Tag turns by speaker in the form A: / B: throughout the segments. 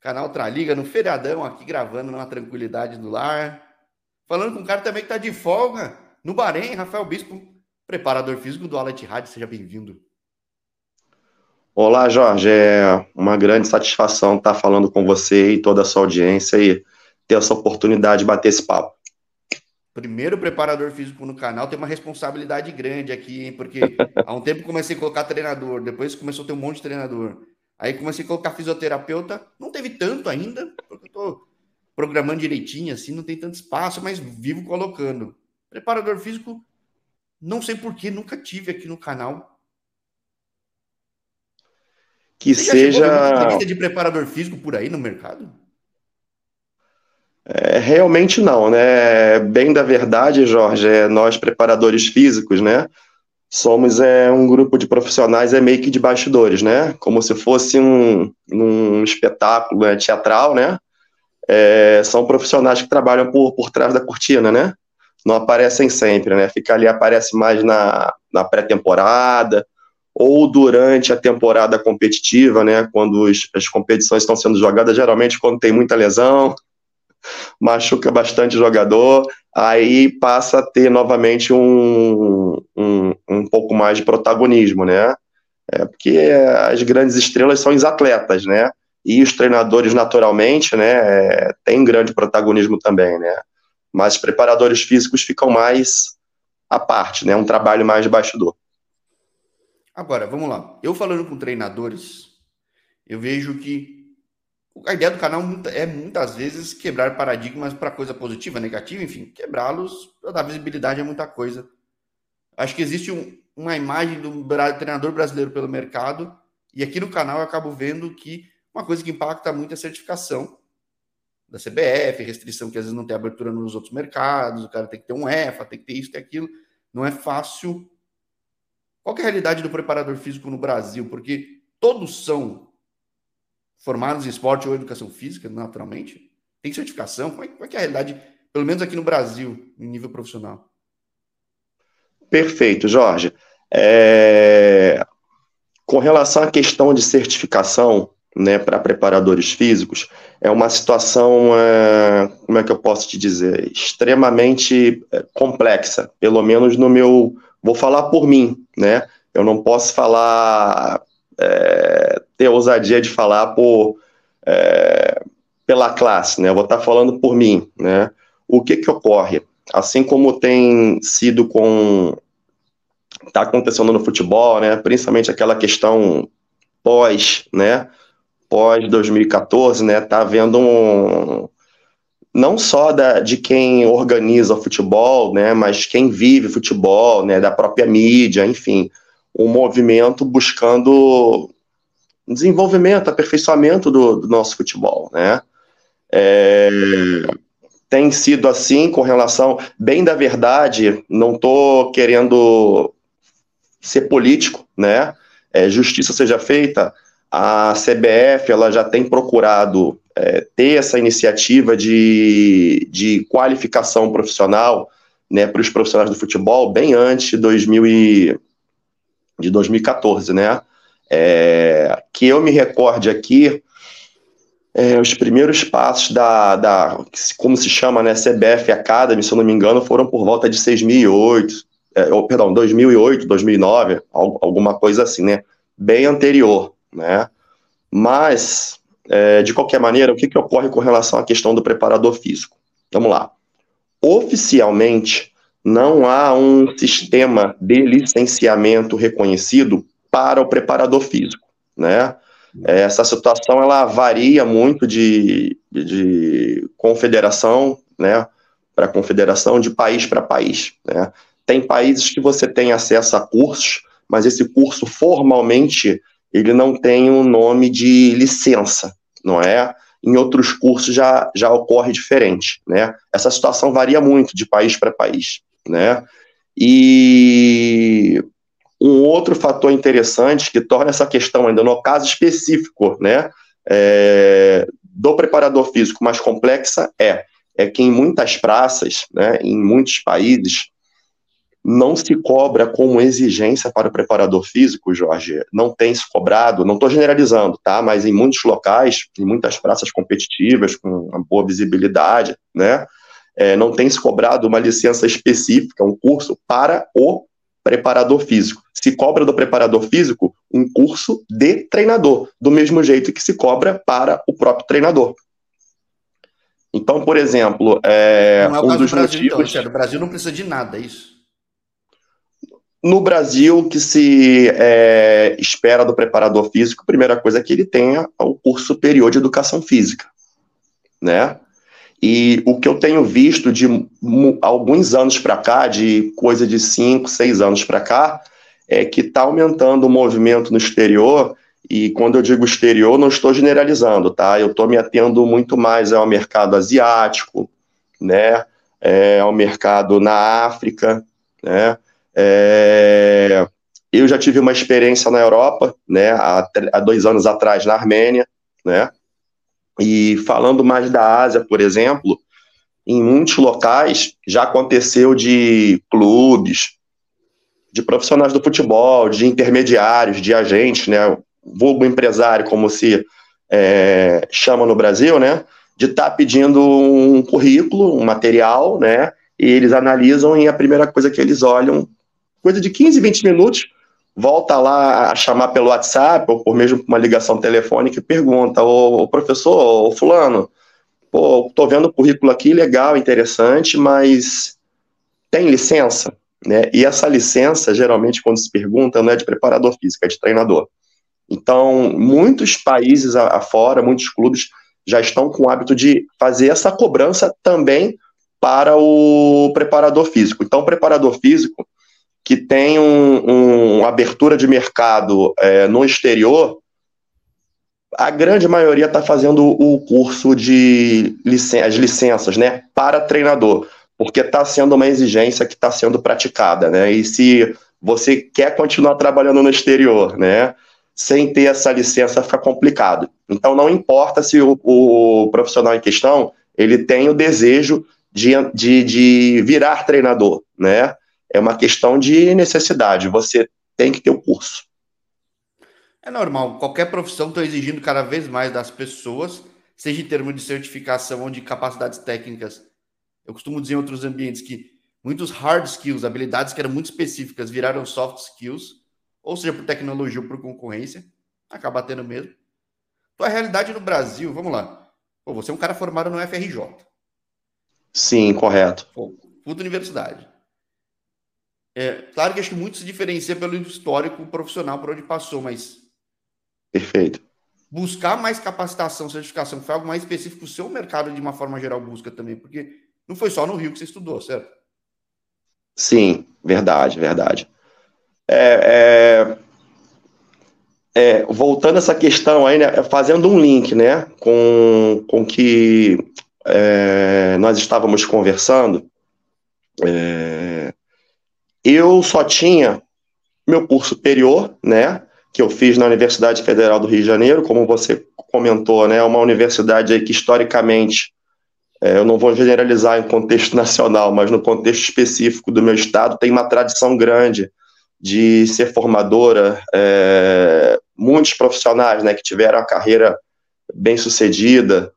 A: Canal Traliga no feriadão aqui gravando numa tranquilidade do lar. Falando com um cara também que tá de folga no Bahrein, Rafael Bispo, preparador físico do Alet Rádio. Seja bem-vindo.
B: Olá, Jorge. É uma grande satisfação estar falando com você e toda a sua audiência e ter essa oportunidade de bater esse papo.
A: Primeiro preparador físico no canal tem uma responsabilidade grande aqui, hein? Porque há um tempo comecei a colocar treinador, depois começou a ter um monte de treinador. Aí comecei a colocar fisioterapeuta, não teve tanto ainda, porque eu tô programando direitinho, assim, não tem tanto espaço, mas vivo colocando. Preparador físico, não sei porquê, nunca tive aqui no canal.
B: Que Você seja.
A: de preparador físico por aí no mercado?
B: É, realmente não, né? Bem da verdade, Jorge, é nós preparadores físicos, né? Somos é, um grupo de profissionais é meio que de bastidores, né? Como se fosse um, um espetáculo né, teatral, né? É, são profissionais que trabalham por, por trás da cortina, né? Não aparecem sempre, né? Fica ali, aparece mais na, na pré-temporada ou durante a temporada competitiva, né? Quando os, as competições estão sendo jogadas, geralmente quando tem muita lesão, machuca bastante jogador, aí passa a ter novamente um, um, um pouco mais de protagonismo, né? É, porque as grandes estrelas são os atletas, né? E os treinadores, naturalmente, né, é, têm grande protagonismo também, né? Mas os preparadores físicos ficam mais à parte, né? Um trabalho mais de bastidor.
A: Agora, vamos lá. Eu falando com treinadores, eu vejo que a ideia do canal é muitas vezes quebrar paradigmas para coisa positiva, negativa, enfim, quebrá-los para dar visibilidade a muita coisa. Acho que existe um, uma imagem do treinador brasileiro pelo mercado, e aqui no canal eu acabo vendo que uma coisa que impacta muito é a certificação da CBF, restrição que às vezes não tem abertura nos outros mercados, o cara tem que ter um EFA, tem que ter isso, tem aquilo. Não é fácil. Qual é a realidade do preparador físico no Brasil? Porque todos são formados em esporte ou educação física, naturalmente? Tem certificação? Como é, como é, que é a realidade, pelo menos aqui no Brasil, em nível profissional?
B: Perfeito, Jorge. É... Com relação à questão de certificação né, para preparadores físicos, é uma situação, é... como é que eu posso te dizer, extremamente é, complexa, pelo menos no meu. Vou falar por mim, né? Eu não posso falar é, ter ousadia de falar por, é, pela classe, né? Eu vou estar falando por mim, né? O que que ocorre? Assim como tem sido com está acontecendo no futebol, né? Principalmente aquela questão pós, né? Pós 2014, né? Tá havendo um não só da, de quem organiza o futebol, né? Mas quem vive futebol, né? Da própria mídia, enfim, um movimento buscando desenvolvimento, aperfeiçoamento do, do nosso futebol, né? É, tem sido assim com relação, bem da verdade, não estou querendo ser político, né? É, justiça seja feita, a CBF ela já tem procurado é, ter essa iniciativa de, de qualificação profissional né, para os profissionais do futebol bem antes de 2000 e, de 2014, né? É, que eu me recorde aqui, é, os primeiros passos da, da, como se chama, né, CBF Academy, se eu não me engano, foram por volta de 2008, é, perdão, 2008, 2009, alguma coisa assim, né, bem anterior, né, mas, é, de qualquer maneira, o que, que ocorre com relação à questão do preparador físico? Vamos lá. Oficialmente, não há um sistema de licenciamento reconhecido para o preparador físico, né? Essa situação ela varia muito de, de confederação, né, para confederação, de país para país, né? Tem países que você tem acesso a cursos, mas esse curso formalmente ele não tem um nome de licença, não é? Em outros cursos já, já ocorre diferente, né? Essa situação varia muito de país para país né? E um outro fator interessante que torna essa questão ainda no caso específico, né, é, do preparador físico mais complexa é é que em muitas praças, né, em muitos países, não se cobra como exigência para o preparador físico, Jorge. Não tem se cobrado, não estou generalizando, tá? Mas em muitos locais, em muitas praças competitivas, com uma boa visibilidade, né? É, não tem se cobrado uma licença específica, um curso para o preparador físico. Se cobra do preparador físico um curso de treinador, do mesmo jeito que se cobra para o próprio treinador. Então, por exemplo, é,
A: não é o um caso dos do Brasil, motivos... então, o Brasil não precisa de nada, é isso?
B: No Brasil, o que se é, espera do preparador físico, a primeira coisa é que ele tenha o curso superior de educação física, né? E o que eu tenho visto de alguns anos para cá, de coisa de cinco, seis anos para cá, é que está aumentando o movimento no exterior. E quando eu digo exterior, não estou generalizando, tá? Eu estou me atendo muito mais ao mercado asiático, né? É, ao mercado na África, né? É, eu já tive uma experiência na Europa, né? Há, há dois anos atrás na Armênia, né? E falando mais da Ásia, por exemplo, em muitos locais já aconteceu de clubes, de profissionais do futebol, de intermediários, de agentes, né? Vulgo empresário, como se é, chama no Brasil, né? De estar tá pedindo um currículo, um material, né? E eles analisam e a primeira coisa que eles olham, coisa de 15, 20 minutos, volta lá a chamar pelo WhatsApp ou por mesmo uma ligação telefônica e pergunta, ô, professor, ô fulano, pô, tô vendo o currículo aqui, legal, interessante, mas tem licença? Né? E essa licença, geralmente, quando se pergunta, não é de preparador físico, é de treinador. Então, muitos países afora, muitos clubes já estão com o hábito de fazer essa cobrança também para o preparador físico. Então, o preparador físico, que tem um, um abertura de mercado é, no exterior, a grande maioria está fazendo o curso de licen as licenças, né, para treinador, porque está sendo uma exigência que está sendo praticada, né, e se você quer continuar trabalhando no exterior, né, sem ter essa licença fica complicado. Então não importa se o, o profissional em questão ele tem o desejo de, de, de virar treinador, né, é uma questão de necessidade. Você tem que ter o curso.
A: É normal. Qualquer profissão está exigindo cada vez mais das pessoas, seja em termos de certificação ou de capacidades técnicas. Eu costumo dizer em outros ambientes que muitos hard skills, habilidades que eram muito específicas, viraram soft skills, ou seja, por tecnologia ou por concorrência, acaba tendo mesmo. Então, a realidade no Brasil, vamos lá. Pô, você é um cara formado no FRJ.
B: Sim, correto.
A: Pô, puta universidade. É, claro que acho que muito se diferencia pelo histórico profissional por onde passou, mas.
B: Perfeito.
A: Buscar mais capacitação, certificação, foi algo mais específico. O seu mercado, de uma forma geral, busca também, porque não foi só no Rio que você estudou, certo?
B: Sim, verdade, verdade. É, é, é, voltando a essa questão aí, né, fazendo um link né, com, com que é, nós estávamos conversando, é, eu só tinha meu curso superior, né, que eu fiz na Universidade Federal do Rio de Janeiro, como você comentou, né, uma universidade que historicamente, é, eu não vou generalizar em contexto nacional, mas no contexto específico do meu estado, tem uma tradição grande de ser formadora, é, muitos profissionais, né, que tiveram a carreira bem sucedida,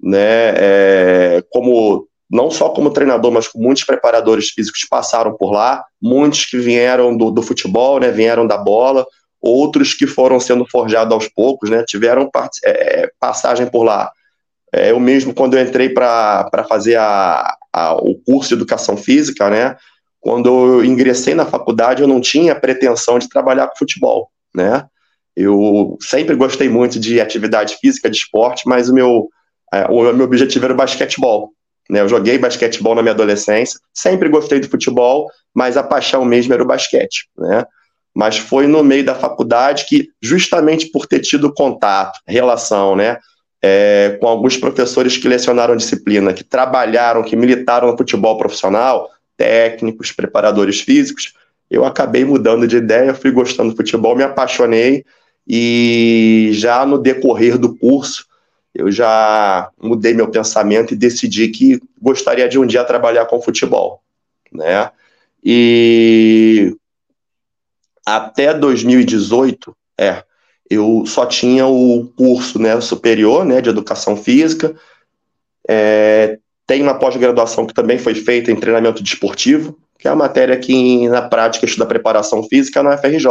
B: né, é, como não só como treinador, mas com muitos preparadores físicos passaram por lá, muitos que vieram do, do futebol, né, vieram da bola, outros que foram sendo forjados aos poucos, né, tiveram é, passagem por lá. É, eu mesmo, quando eu entrei para fazer a, a, o curso de educação física, né, quando eu ingressei na faculdade, eu não tinha pretensão de trabalhar com futebol, né, eu sempre gostei muito de atividade física, de esporte, mas o meu, é, o meu objetivo era o basquetebol? Eu joguei basquetebol na minha adolescência, sempre gostei de futebol, mas a paixão mesmo era o basquete. Né? Mas foi no meio da faculdade que, justamente por ter tido contato, relação, né, é, com alguns professores que lecionaram disciplina, que trabalharam, que militaram no futebol profissional, técnicos, preparadores físicos, eu acabei mudando de ideia, fui gostando do futebol, me apaixonei e já no decorrer do curso eu já mudei meu pensamento e decidi que gostaria de um dia trabalhar com futebol, né? E até 2018, é, eu só tinha o curso né, superior né, de educação física, é, tem uma pós-graduação que também foi feita em treinamento desportivo, que é a matéria que na prática estuda preparação física na FRJ.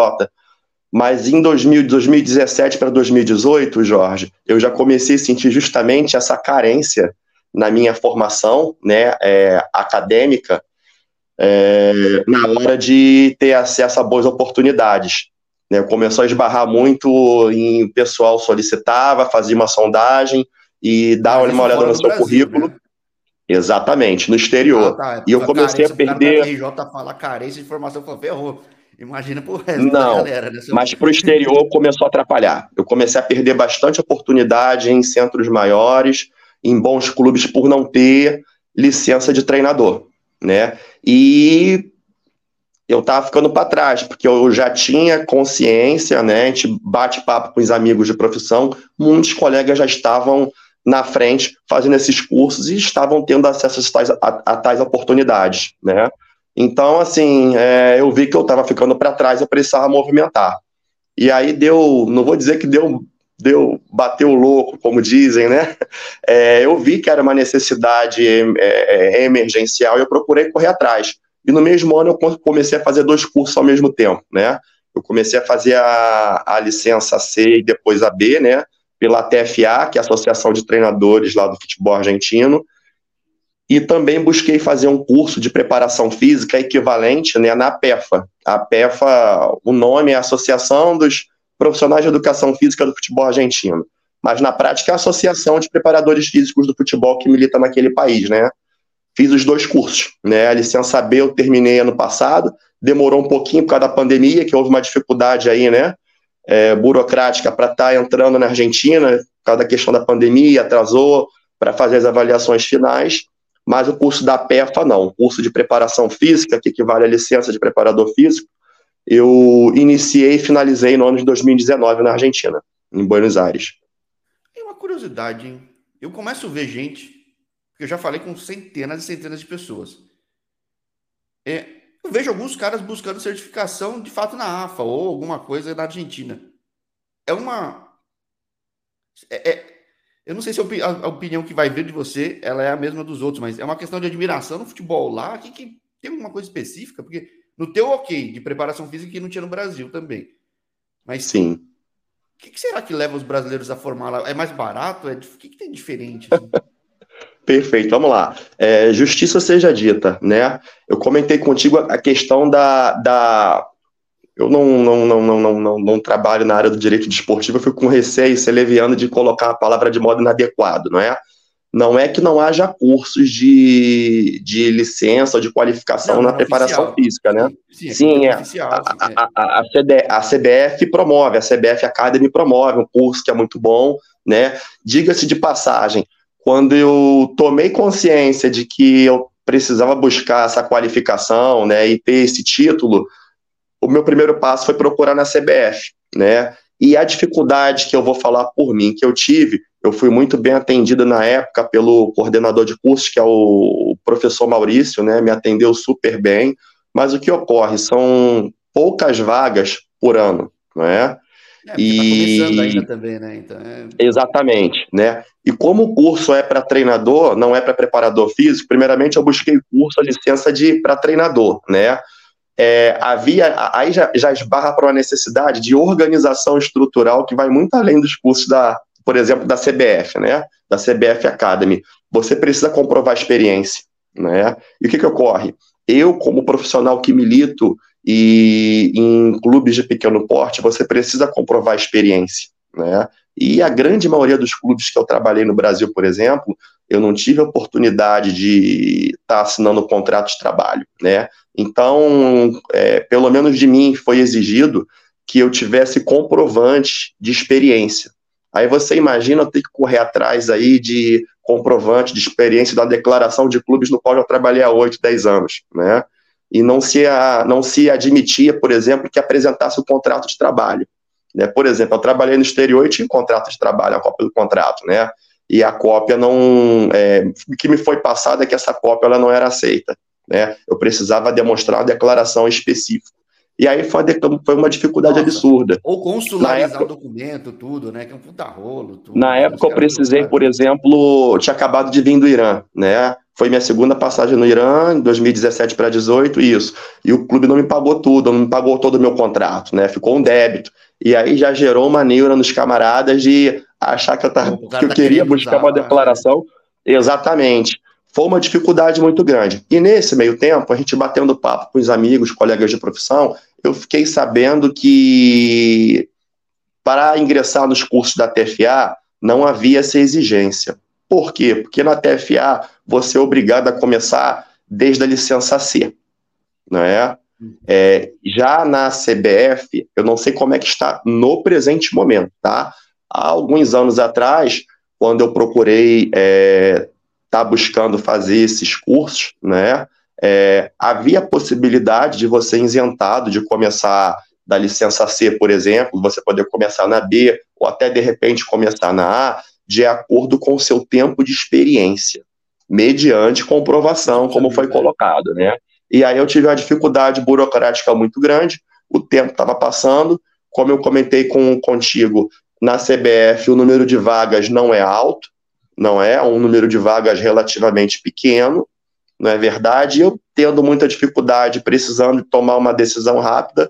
B: Mas em 2000, 2017 para 2018, Jorge, eu já comecei a sentir justamente essa carência na minha formação né, é, acadêmica é, na hora de ter acesso a boas oportunidades. Né, começou a esbarrar muito em pessoal solicitava, fazia uma sondagem e dava uma olhada no seu Brasil, currículo. Né? Exatamente, no exterior. Ah, tá. E eu comecei a perder.
A: O RJ fala carência de informação, falou, ferrou. Imagina pro resto
B: Não, da galera, né? Mas pro exterior começou a atrapalhar. Eu comecei a perder bastante oportunidade em centros maiores, em bons clubes, por não ter licença de treinador, né? E eu tava ficando para trás, porque eu já tinha consciência, né? A gente bate papo com os amigos de profissão, muitos colegas já estavam na frente fazendo esses cursos e estavam tendo acesso a tais, a, a tais oportunidades, né? Então, assim, é, eu vi que eu estava ficando para trás, eu precisava movimentar. E aí deu, não vou dizer que deu, deu bateu louco, como dizem, né? É, eu vi que era uma necessidade é, é, emergencial e eu procurei correr atrás. E no mesmo ano eu comecei a fazer dois cursos ao mesmo tempo, né? Eu comecei a fazer a, a licença C e depois a B, né? Pela TFA, que é a Associação de Treinadores lá do Futebol Argentino, e também busquei fazer um curso de preparação física equivalente né, na PEFA. A PEFA, o nome é Associação dos Profissionais de Educação Física do Futebol Argentino, mas na prática é a Associação de Preparadores Físicos do Futebol que milita naquele país, né? Fiz os dois cursos, né? A licença B eu terminei ano passado, demorou um pouquinho por causa da pandemia, que houve uma dificuldade aí, né? É, burocrática para estar tá entrando na Argentina, por causa da questão da pandemia, atrasou para fazer as avaliações finais mas o curso da PEFA não, o curso de preparação física, que equivale à licença de preparador físico, eu iniciei e finalizei no ano de 2019 na Argentina, em Buenos Aires.
A: Tem uma curiosidade, hein? Eu começo a ver gente, eu já falei com centenas e centenas de pessoas. É, eu vejo alguns caras buscando certificação de fato na AFA ou alguma coisa na Argentina. É uma. É, é, eu não sei se a opinião que vai vir de você ela é a mesma dos outros, mas é uma questão de admiração no futebol lá. Que, que tem uma coisa específica? Porque no teu ok de preparação física que não tinha no Brasil também. Mas
B: sim.
A: O que, que, será que leva os brasileiros a formar lá? É mais barato? É, o que, que tem diferente? Assim?
B: Perfeito, vamos lá. É, justiça seja dita, né? Eu comentei contigo a questão da, da eu não, não, não, não, não, não, não trabalho na área do direito desportivo, eu fico com receio, ser leviano de colocar a palavra de modo inadequado, não é? Não é que não haja cursos de, de licença ou de qualificação não, na preparação oficial. física, né? Sim, é. sim é. Oficial, a, a, a, a, CD, a CBF promove, a CBF Academy promove um curso que é muito bom, né? Diga-se de passagem, quando eu tomei consciência de que eu precisava buscar essa qualificação, né, e ter esse título, o meu primeiro passo foi procurar na CBF, né? E a dificuldade que eu vou falar por mim, que eu tive, eu fui muito bem atendido na época pelo coordenador de cursos, que é o professor Maurício, né? Me atendeu super bem, mas o que ocorre são poucas vagas por ano, não é?
A: É, e... tá começando ainda também, né? Então, é...
B: Exatamente, né? E como o curso é para treinador, não é para preparador físico, primeiramente eu busquei curso, a licença de para treinador, né? É, havia, aí já, já esbarra para uma necessidade de organização estrutural que vai muito além dos cursos da, por exemplo, da CBF, né? Da CBF Academy. Você precisa comprovar experiência, né? E o que que ocorre? Eu, como profissional que milito e em clubes de pequeno porte, você precisa comprovar experiência, né? E a grande maioria dos clubes que eu trabalhei no Brasil, por exemplo, eu não tive oportunidade de estar tá assinando um contrato de trabalho, né? Então, é, pelo menos de mim foi exigido que eu tivesse comprovante de experiência. Aí você imagina eu ter que correr atrás aí de comprovante de experiência da declaração de clubes no qual eu trabalhei há 8, 10 anos, né? E não se, a, não se admitia, por exemplo, que apresentasse o contrato de trabalho. Né? Por exemplo, eu trabalhei no exterior e tinha um contrato de trabalho, a cópia do contrato, né? e a cópia não. É, o que me foi passado é que essa cópia ela não era aceita. Né? Eu precisava demonstrar uma declaração específica. E aí foi, foi uma dificuldade Nossa. absurda.
A: Ou consularizar época, o documento, tudo, né? Que é um puta rolo. Tudo,
B: na época eu precisei, por exemplo, tinha acabado de vir do Irã, né? Foi minha segunda passagem no Irã, em 2017 para 18, isso. E o clube não me pagou tudo, não me pagou todo o meu contrato, né? Ficou um débito. E aí já gerou uma neura nos camaradas de achar que eu, tava, que eu tá queria buscar usar, uma né? declaração. Exatamente foi uma dificuldade muito grande. E nesse meio tempo, a gente batendo papo com os amigos, colegas de profissão, eu fiquei sabendo que para ingressar nos cursos da TFA não havia essa exigência. Por quê? Porque na TFA você é obrigado a começar desde a licença C, não é? é? já na CBF, eu não sei como é que está no presente momento, tá? Há alguns anos atrás, quando eu procurei é, está buscando fazer esses cursos, né? É, havia possibilidade de você isentado de começar da licença C, por exemplo, você poder começar na B ou até de repente começar na A, de acordo com o seu tempo de experiência, mediante comprovação, como foi colocado, né? E aí eu tive uma dificuldade burocrática muito grande, o tempo estava passando, como eu comentei com, contigo, na CBF o número de vagas não é alto, não é? Um número de vagas relativamente pequeno, não é verdade? Eu tendo muita dificuldade, precisando tomar uma decisão rápida,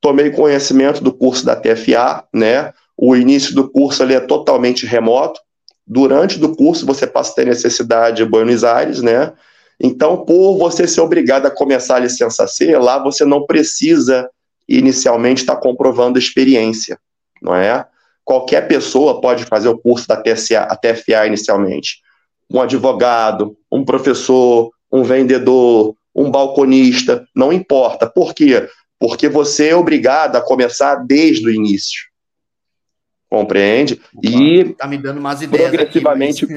B: tomei conhecimento do curso da TFA, né? O início do curso ali é totalmente remoto. Durante do curso você passa a ter necessidade em Buenos Aires, né? Então, por você ser obrigado a começar a licença C, lá você não precisa inicialmente estar comprovando experiência, não é? Qualquer pessoa pode fazer o curso da TSA, a TFA inicialmente. Um advogado, um professor, um vendedor, um balconista, não importa. Por quê? Porque você é obrigado a começar desde o início. Compreende?
A: Opa, e tá me dando umas ideias
B: progressivamente,
A: aqui,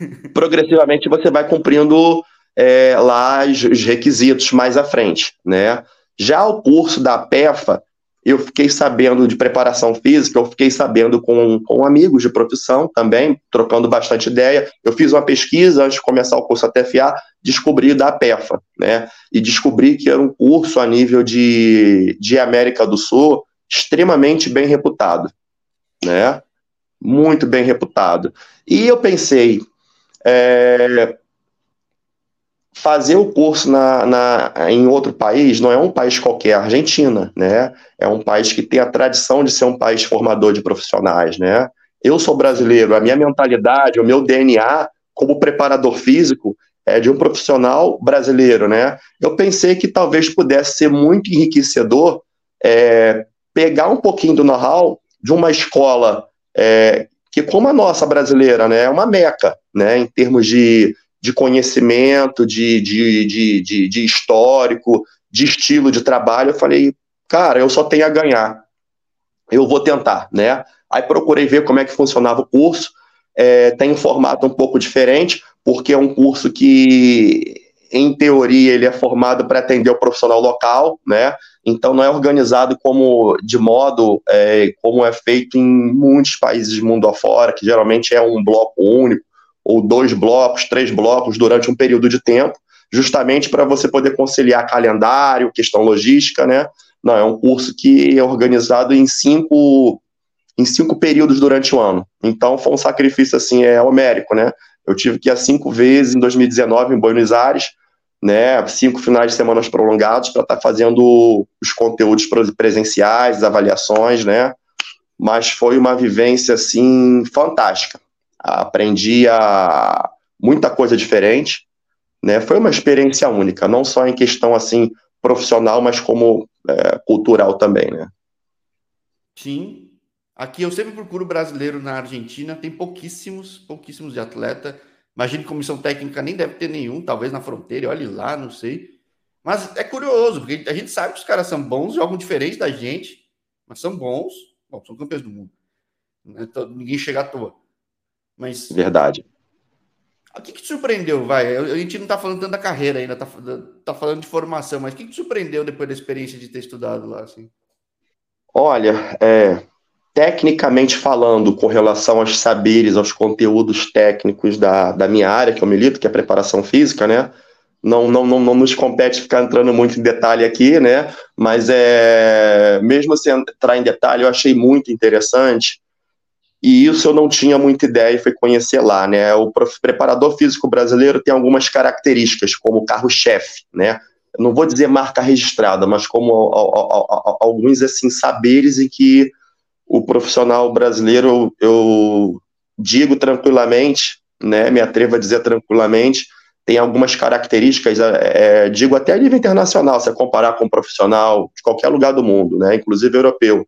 B: mas... progressivamente você vai cumprindo é, lá os requisitos mais à frente, né? Já o curso da PEFA, eu fiquei sabendo de preparação física, eu fiquei sabendo com, com amigos de profissão também, trocando bastante ideia. Eu fiz uma pesquisa antes de começar o curso ATFA, descobri da PEFA, né? E descobri que era um curso a nível de, de América do Sul extremamente bem reputado, né? Muito bem reputado. E eu pensei, é, fazer o curso na, na, em outro país não é um país qualquer, a Argentina, né? É um país que tem a tradição de ser um país formador de profissionais, né? Eu sou brasileiro, a minha mentalidade, o meu DNA como preparador físico é de um profissional brasileiro, né? Eu pensei que talvez pudesse ser muito enriquecedor é, pegar um pouquinho do know-how de uma escola é, que, como a nossa brasileira, né, é uma meca, né, em termos de de conhecimento, de, de, de, de, de histórico, de estilo de trabalho, eu falei, cara, eu só tenho a ganhar. Eu vou tentar, né? Aí procurei ver como é que funcionava o curso. É, tem um formato um pouco diferente, porque é um curso que, em teoria, ele é formado para atender o profissional local, né? Então não é organizado como de modo é, como é feito em muitos países do mundo afora, que geralmente é um bloco único, ou dois blocos, três blocos durante um período de tempo, justamente para você poder conciliar calendário, questão logística, né? Não, é um curso que é organizado em cinco, em cinco períodos durante o ano. Então foi um sacrifício assim, é homérico, né? Eu tive que ir cinco vezes em 2019 em Buenos Aires, né? Cinco finais de semana prolongados para estar tá fazendo os conteúdos presenciais, avaliações, né? Mas foi uma vivência assim fantástica aprendi a muita coisa diferente, né? Foi uma experiência única, não só em questão assim profissional, mas como é, cultural também, né?
A: Sim. Aqui eu sempre procuro brasileiro na Argentina, tem pouquíssimos, pouquíssimos de atleta. Imagino que comissão técnica nem deve ter nenhum, talvez na fronteira, olhe lá, não sei. Mas é curioso, porque a gente sabe que os caras são bons, jogam diferente da gente, mas são bons. Bom, são campeões do mundo. Então, ninguém chega à toa. Mas.
B: Verdade.
A: O que, que te surpreendeu, vai? A gente não está falando tanto da carreira ainda, está tá falando de formação, mas o que, que te surpreendeu depois da experiência de ter estudado lá? Assim?
B: Olha, é, tecnicamente falando, com relação aos saberes, aos conteúdos técnicos da, da minha área, que eu milito, que é preparação física, né? não, não, não, não nos compete ficar entrando muito em detalhe aqui, né? Mas é, mesmo sem entrar em detalhe, eu achei muito interessante. E isso eu não tinha muita ideia e fui conhecer lá, né? O preparador físico brasileiro tem algumas características, como carro-chefe, né? Não vou dizer marca registrada, mas como alguns assim saberes em que o profissional brasileiro, eu digo tranquilamente, né? Me atrevo a dizer tranquilamente, tem algumas características, é, é, digo até a nível internacional, se comparar com um profissional de qualquer lugar do mundo, né, inclusive europeu.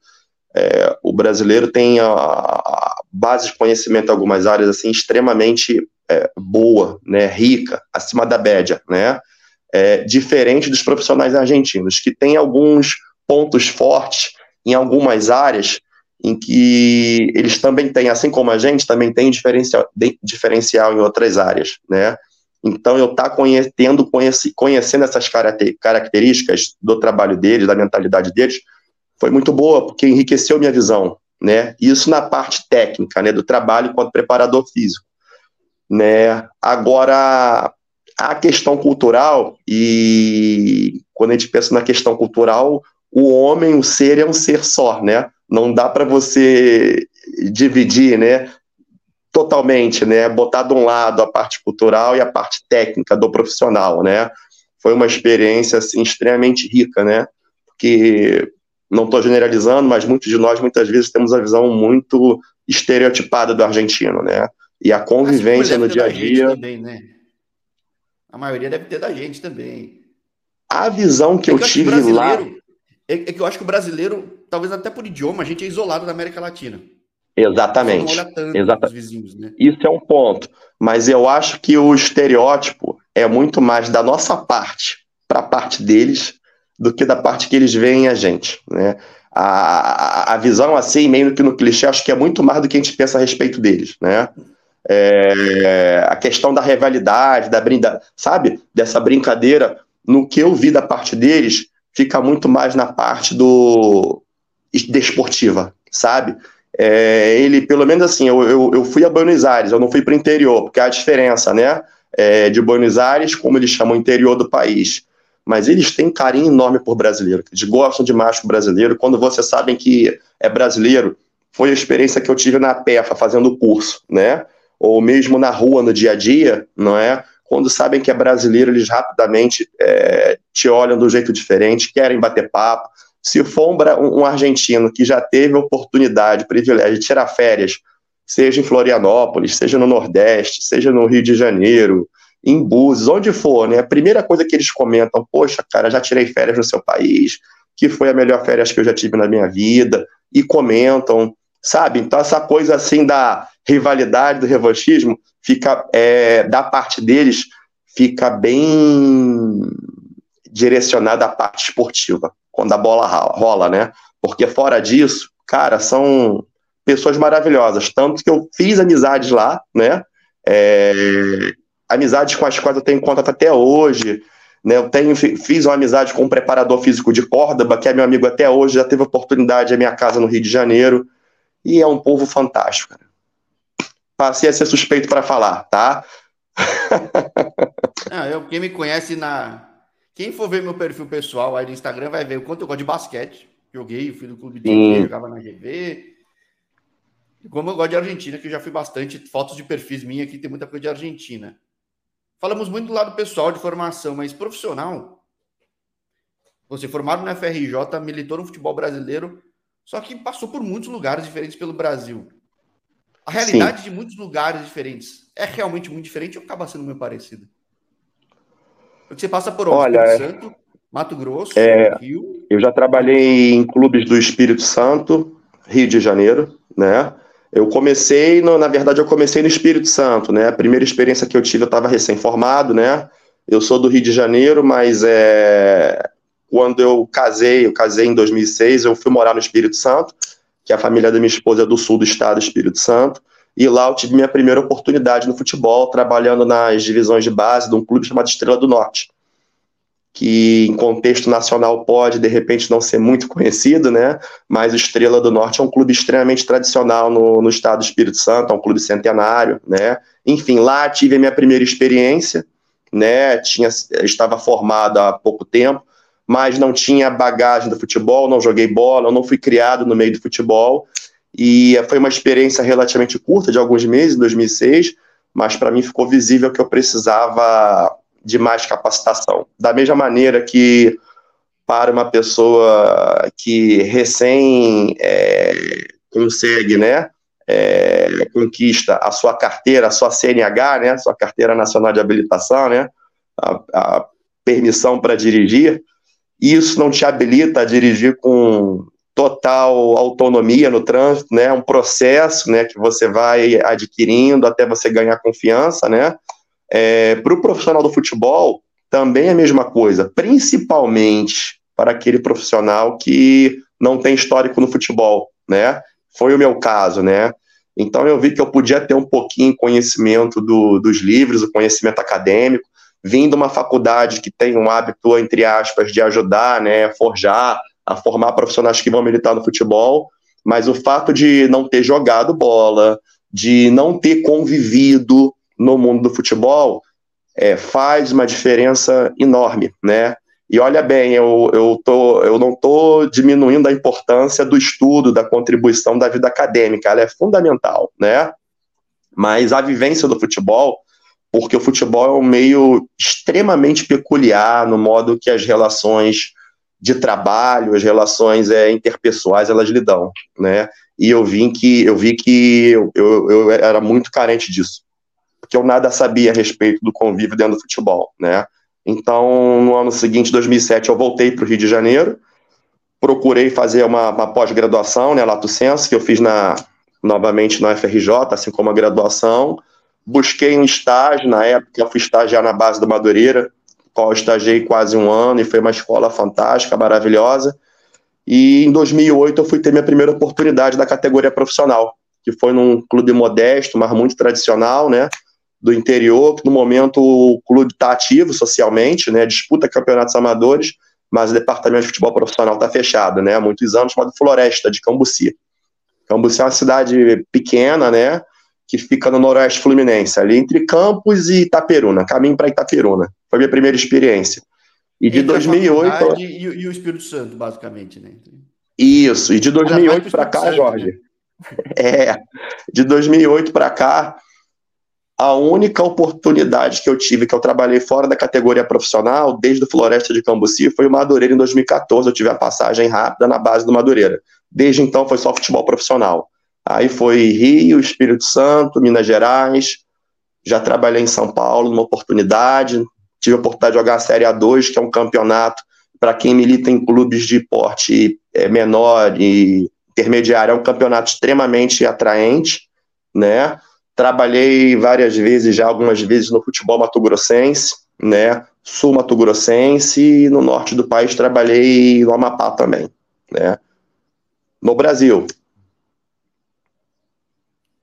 B: É, o brasileiro tem a, a, base de conhecimento em algumas áreas assim extremamente é, boa, né, rica, acima da média, né, é, diferente dos profissionais argentinos, que têm alguns pontos fortes em algumas áreas em que eles também têm, assim como a gente, também tem diferencial, diferencial em outras áreas, né, então, eu estar tá conhecendo, conhecendo essas características do trabalho deles, da mentalidade deles, foi muito boa, porque enriqueceu minha visão, né? Isso na parte técnica, né, do trabalho enquanto preparador físico, né? Agora, a questão cultural, e quando a gente pensa na questão cultural, o homem, o ser é um ser só, né? Não dá para você dividir, né? totalmente, né? Botar de um lado a parte cultural e a parte técnica do profissional, né? Foi uma experiência assim, extremamente rica, né? Porque não estou generalizando, mas muitos de nós muitas vezes temos a visão muito estereotipada do argentino, né? E a convivência no dia a dia. Também, né?
A: A maioria deve ter da gente também.
B: A visão que é eu, que eu tive lá.
A: É, é que eu acho que o brasileiro, talvez até por idioma, a gente é isolado da América Latina.
B: Exatamente. Exatamente. Vizinhos, né? Isso é um ponto. Mas eu acho que o estereótipo é muito mais da nossa parte para a parte deles do que da parte que eles veem a gente. Né? A, a visão, assim, meio que no clichê, acho que é muito mais do que a gente pensa a respeito deles. Né? É, a questão da rivalidade, da brinda, sabe? Dessa brincadeira, no que eu vi da parte deles, fica muito mais na parte do desportiva, sabe? é, ele, pelo menos assim, eu, eu, eu, fui a Buenos Aires, eu não fui para o interior, porque há a diferença, né? É, de Buenos Aires, como eles chamam o interior do país. Mas eles têm carinho enorme por brasileiro, eles gostam demais do brasileiro. Quando vocês sabem que é brasileiro, foi a experiência que eu tive na PEFA, fazendo o curso, né? Ou mesmo na rua, no dia a dia, não é? Quando sabem que é brasileiro, eles rapidamente é, te olham do jeito diferente, querem bater papo, se for um, um argentino que já teve oportunidade, privilégio de tirar férias, seja em Florianópolis, seja no Nordeste, seja no Rio de Janeiro, em Búzios, onde for, né? A primeira coisa que eles comentam, poxa, cara, já tirei férias no seu país, que foi a melhor férias que eu já tive na minha vida, e comentam, sabe? Então essa coisa assim da rivalidade, do revanchismo, fica é, da parte deles, fica bem direcionada à parte esportiva quando a bola rola, né? Porque fora disso, cara, são pessoas maravilhosas. Tanto que eu fiz amizades lá, né? É, amizades com as quais eu tenho contato até hoje. Né? Eu tenho, fiz uma amizade com um preparador físico de Córdoba, que é meu amigo até hoje, já teve oportunidade à minha casa no Rio de Janeiro. E é um povo fantástico. Cara. Passei a ser suspeito para falar, tá?
A: ah, eu, quem me conhece na, quem for ver meu perfil pessoal aí no Instagram vai ver o quanto eu gosto de basquete. Joguei, fui do clube de jogava na GV. E como eu gosto de Argentina, que eu já fui bastante, fotos de perfis minha aqui, tem muita coisa de Argentina. Falamos muito do lado pessoal de formação, mas profissional. Você formado na FRJ, militou no futebol brasileiro, só que passou por muitos lugares diferentes pelo Brasil. A realidade Sim. de muitos lugares diferentes é realmente muito diferente ou acaba sendo meio parecida? Porque você passa por onde?
B: Olha,
A: Santo, Mato Grosso,
B: é, Rio. Eu já trabalhei em clubes do Espírito Santo, Rio de Janeiro, né? Eu comecei, no, na verdade, eu comecei no Espírito Santo, né? A primeira experiência que eu tive, eu estava recém-formado, né? Eu sou do Rio de Janeiro, mas é, quando eu casei, eu casei em 2006, eu fui morar no Espírito Santo, que a família da minha esposa é do sul do estado do Espírito Santo. E lá eu tive minha primeira oportunidade no futebol, trabalhando nas divisões de base de um clube chamado Estrela do Norte, que em contexto nacional pode, de repente, não ser muito conhecido, né? Mas o Estrela do Norte é um clube extremamente tradicional no, no estado do Espírito Santo, é um clube centenário, né? Enfim, lá tive a minha primeira experiência, né? Tinha, estava formado há pouco tempo, mas não tinha bagagem do futebol, não joguei bola, não fui criado no meio do futebol. E foi uma experiência relativamente curta, de alguns meses, em 2006, mas para mim ficou visível que eu precisava de mais capacitação. Da mesma maneira que para uma pessoa que recém é, consegue, né, é, conquista a sua carteira, a sua CNH, né, sua carteira nacional de habilitação, né, a, a permissão para dirigir, isso não te habilita a dirigir com total autonomia no trânsito, né? Um processo, né, que você vai adquirindo até você ganhar confiança, né? É, para o profissional do futebol também é a mesma coisa, principalmente para aquele profissional que não tem histórico no futebol, né? Foi o meu caso, né? Então eu vi que eu podia ter um pouquinho conhecimento do, dos livros, o conhecimento acadêmico, vindo de uma faculdade que tem um hábito, entre aspas, de ajudar, né, forjar, a formar profissionais que vão militar no futebol, mas o fato de não ter jogado bola, de não ter convivido no mundo do futebol, é, faz uma diferença enorme, né? E olha bem, eu, eu, tô, eu não estou diminuindo a importância do estudo, da contribuição da vida acadêmica, ela é fundamental, né? Mas a vivência do futebol, porque o futebol é um meio extremamente peculiar no modo que as relações de trabalho, as relações é, interpessoais, elas lidam, né? E eu vi que eu vi que eu, eu, eu era muito carente disso, porque eu nada sabia a respeito do convívio dentro do futebol, né? Então, no ano seguinte, 2007, eu voltei para o Rio de Janeiro, procurei fazer uma, uma pós-graduação, né, Lato Senso, que eu fiz na, novamente na FRJ, assim como a graduação. Busquei um estágio, na época eu fui estagiar na base do Madureira, qual eu estagiei quase um ano e foi uma escola fantástica, maravilhosa. E em 2008 eu fui ter minha primeira oportunidade da categoria profissional, que foi num clube modesto, mas muito tradicional, né? Do interior, que no momento o clube está ativo socialmente, né, disputa campeonatos amadores, mas o departamento de futebol profissional está fechado, né, há muitos anos, chamado Floresta, de Cambuci. Cambuci é uma cidade pequena, né, que fica no noroeste fluminense, ali entre Campos e Itaperuna, caminho para Itaperuna. Foi minha primeira experiência. E de entre 2008...
A: E, e, o Espírito Santo, basicamente, né?
B: Isso, e de 2008 para cá, Jorge... Né? É, de 2008 para cá, a única oportunidade que eu tive, que eu trabalhei fora da categoria profissional, desde o Floresta de Cambuci, foi o Madureira em 2014. Eu tive a passagem rápida na base do Madureira. Desde então foi só futebol profissional. Aí foi Rio, Espírito Santo, Minas Gerais. Já trabalhei em São Paulo numa oportunidade. Tive a oportunidade de jogar a Série A2, que é um campeonato para quem milita em clubes de porte é, menor e intermediário. É um campeonato extremamente atraente, né? Trabalhei várias vezes, já algumas vezes, no futebol mato-grossense, né? Sul mato-grossense e no norte do país trabalhei no Amapá também, né? No Brasil.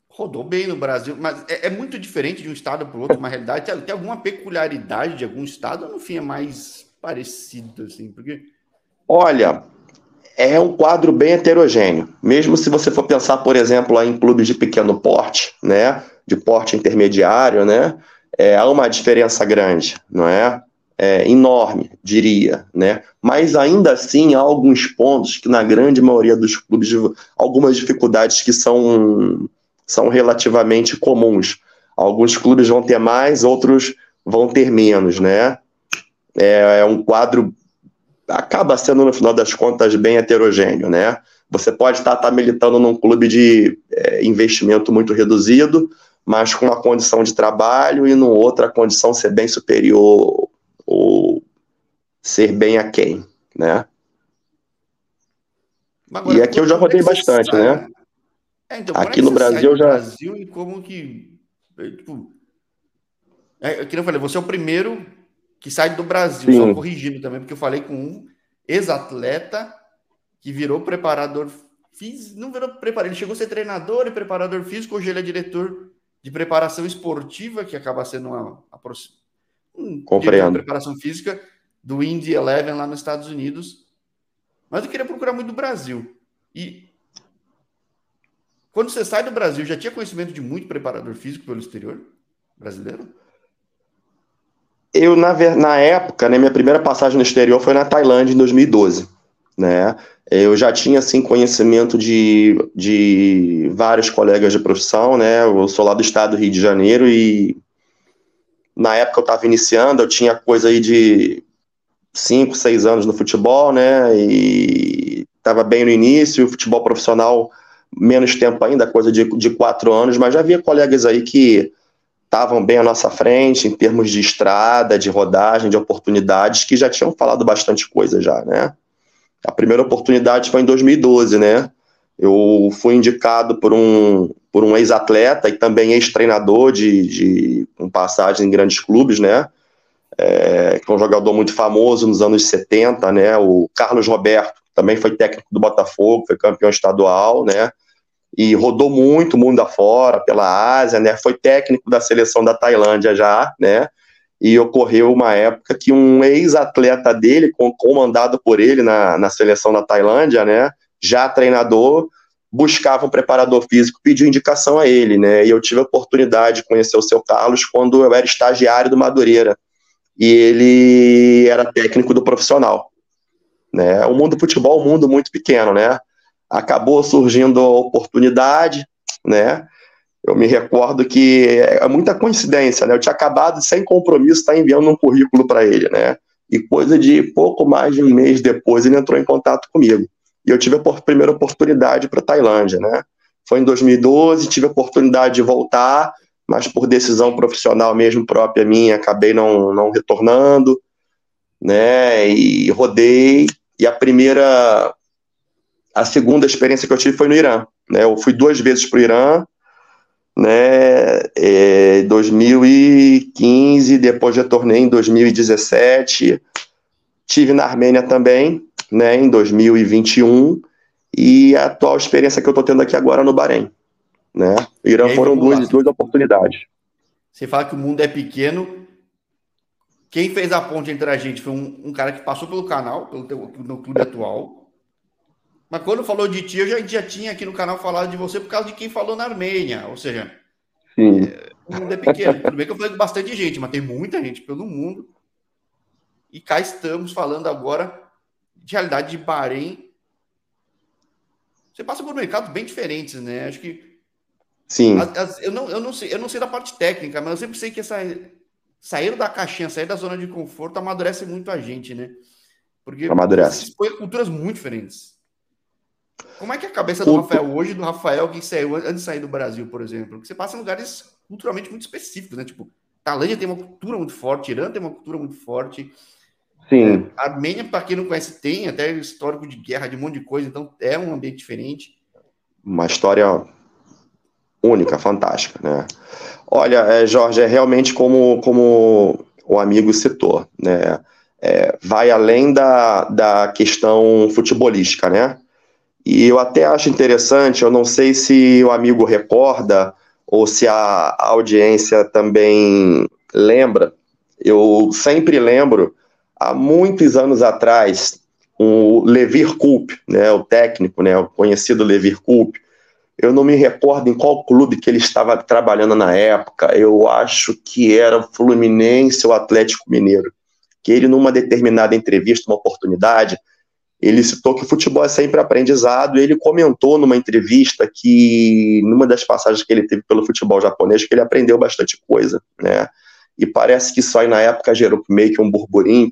A: Rodou bem no Brasil, mas é, é muito diferente de um estado para o outro, uma realidade. Tem, tem, alguma peculiaridade de algum estado ou no fim é mais parecido, assim? Porque.
B: Olha, é um quadro bem heterogêneo. Mesmo se você for pensar, por exemplo, em clubes de pequeno porte, né, de porte intermediário, né, é, há uma diferença grande, não é? é? Enorme, diria, né? Mas ainda assim há alguns pontos que na grande maioria dos clubes, algumas dificuldades que são, são relativamente comuns. Alguns clubes vão ter mais, outros vão ter menos, né? É, é um quadro acaba sendo, no final das contas, bem heterogêneo, né? Você pode estar, estar militando num clube de é, investimento muito reduzido, mas com uma condição de trabalho e numa outra condição ser bem superior ou ser bem aquém, né? Agora, e aqui eu já rodei bastante, né? É, então, aqui é no Brasil já.
A: Brasil e como que. É, tipo, é, que eu falei, você é o primeiro que sai do Brasil, Sim. só corrigindo também, porque eu falei com um ex-atleta que virou preparador físico, não virou preparador, ele chegou a ser treinador e preparador físico, hoje ele é diretor de preparação esportiva, que acaba sendo uma,
B: um Compreendo.
A: de preparação física do Indy Eleven lá nos Estados Unidos. Mas eu queria procurar muito do Brasil. E quando você sai do Brasil, já tinha conhecimento de muito preparador físico pelo exterior brasileiro?
B: Eu, na, na época, né, minha primeira passagem no exterior foi na Tailândia, em 2012, né? Eu já tinha, assim, conhecimento de, de vários colegas de profissão, né? Eu sou lá do estado do Rio de Janeiro e na época eu estava iniciando, eu tinha coisa aí de 5, 6 anos no futebol, né? E estava bem no início, futebol profissional menos tempo ainda, coisa de, de quatro anos, mas já havia colegas aí que estavam bem à nossa frente em termos de estrada, de rodagem, de oportunidades, que já tinham falado bastante coisa já, né? A primeira oportunidade foi em 2012, né? Eu fui indicado por um, por um ex-atleta e também ex-treinador de, de com passagem em grandes clubes, né? É, que é um jogador muito famoso nos anos 70, né? O Carlos Roberto, também foi técnico do Botafogo, foi campeão estadual, né? E rodou muito mundo afora, pela Ásia, né? Foi técnico da seleção da Tailândia já, né? E ocorreu uma época que um ex-atleta dele, comandado por ele na, na seleção da Tailândia, né? Já treinador, buscava um preparador físico, pediu indicação a ele, né? E eu tive a oportunidade de conhecer o seu Carlos quando eu era estagiário do Madureira. E ele era técnico do profissional. Né? O mundo do futebol é um mundo muito pequeno, né? Acabou surgindo a oportunidade, né? Eu me recordo que é muita coincidência, né? Eu tinha acabado, sem compromisso, estar tá enviando um currículo para ele, né? E coisa de pouco mais de um mês depois, ele entrou em contato comigo. E eu tive a primeira oportunidade para Tailândia, né? Foi em 2012, tive a oportunidade de voltar, mas por decisão profissional mesmo própria minha, acabei não, não retornando, né? E rodei e a primeira, a segunda experiência que eu tive foi no Irã. Né? Eu fui duas vezes para o Irã, né? É, 2015, depois retornei em 2017. Tive na Armênia também, né? Em 2021 e a atual experiência que eu estou tendo aqui agora no Bahrein, né? O Irã aí, foram duas, duas oportunidades.
A: Você fala que o mundo é pequeno, quem fez a ponte entre a gente foi um, um cara que passou pelo canal, pelo teu, no clube atual. Mas quando falou de ti, eu já, já tinha aqui no canal falado de você por causa de quem falou na Armênia. Ou seja, é, o mundo é pequeno. Tudo bem que eu falei com bastante gente, mas tem muita gente pelo mundo. E cá estamos falando agora de realidade de Bahrein. Você passa por mercados bem diferentes, né? Acho que.
B: Sim.
A: As, as, eu, não, eu, não sei, eu não sei da parte técnica, mas eu sempre sei que essa sair da caixinha, sair da zona de conforto, amadurece muito a gente, né? Porque
B: amadurece.
A: expõe culturas muito diferentes. Como é que é a cabeça do Rafael hoje do Rafael que saiu antes de sair do Brasil, por exemplo? Porque você passa em lugares culturalmente muito específicos, né? Tipo, Tailândia tem uma cultura muito forte, Irã tem uma cultura muito forte.
B: Sim.
A: É, Armênia, para quem não conhece, tem até histórico de guerra, de um monte de coisa, então é um ambiente diferente.
B: Uma história única, fantástica, né? Olha, é, Jorge, é realmente como, como o amigo citou, né? É, vai além da, da questão futebolística, né? E eu até acho interessante, eu não sei se o amigo recorda ou se a audiência também lembra, eu sempre lembro, há muitos anos atrás, o Levir Culp, né, o técnico, né, o conhecido Levir Culp, eu não me recordo em qual clube que ele estava trabalhando na época. Eu acho que era o Fluminense ou Atlético Mineiro. Que ele, numa determinada entrevista, uma oportunidade, ele citou que o futebol é sempre aprendizado. E ele comentou numa entrevista que, numa das passagens que ele teve pelo futebol japonês, que ele aprendeu bastante coisa, né? E parece que isso aí na época gerou meio que um burburinho,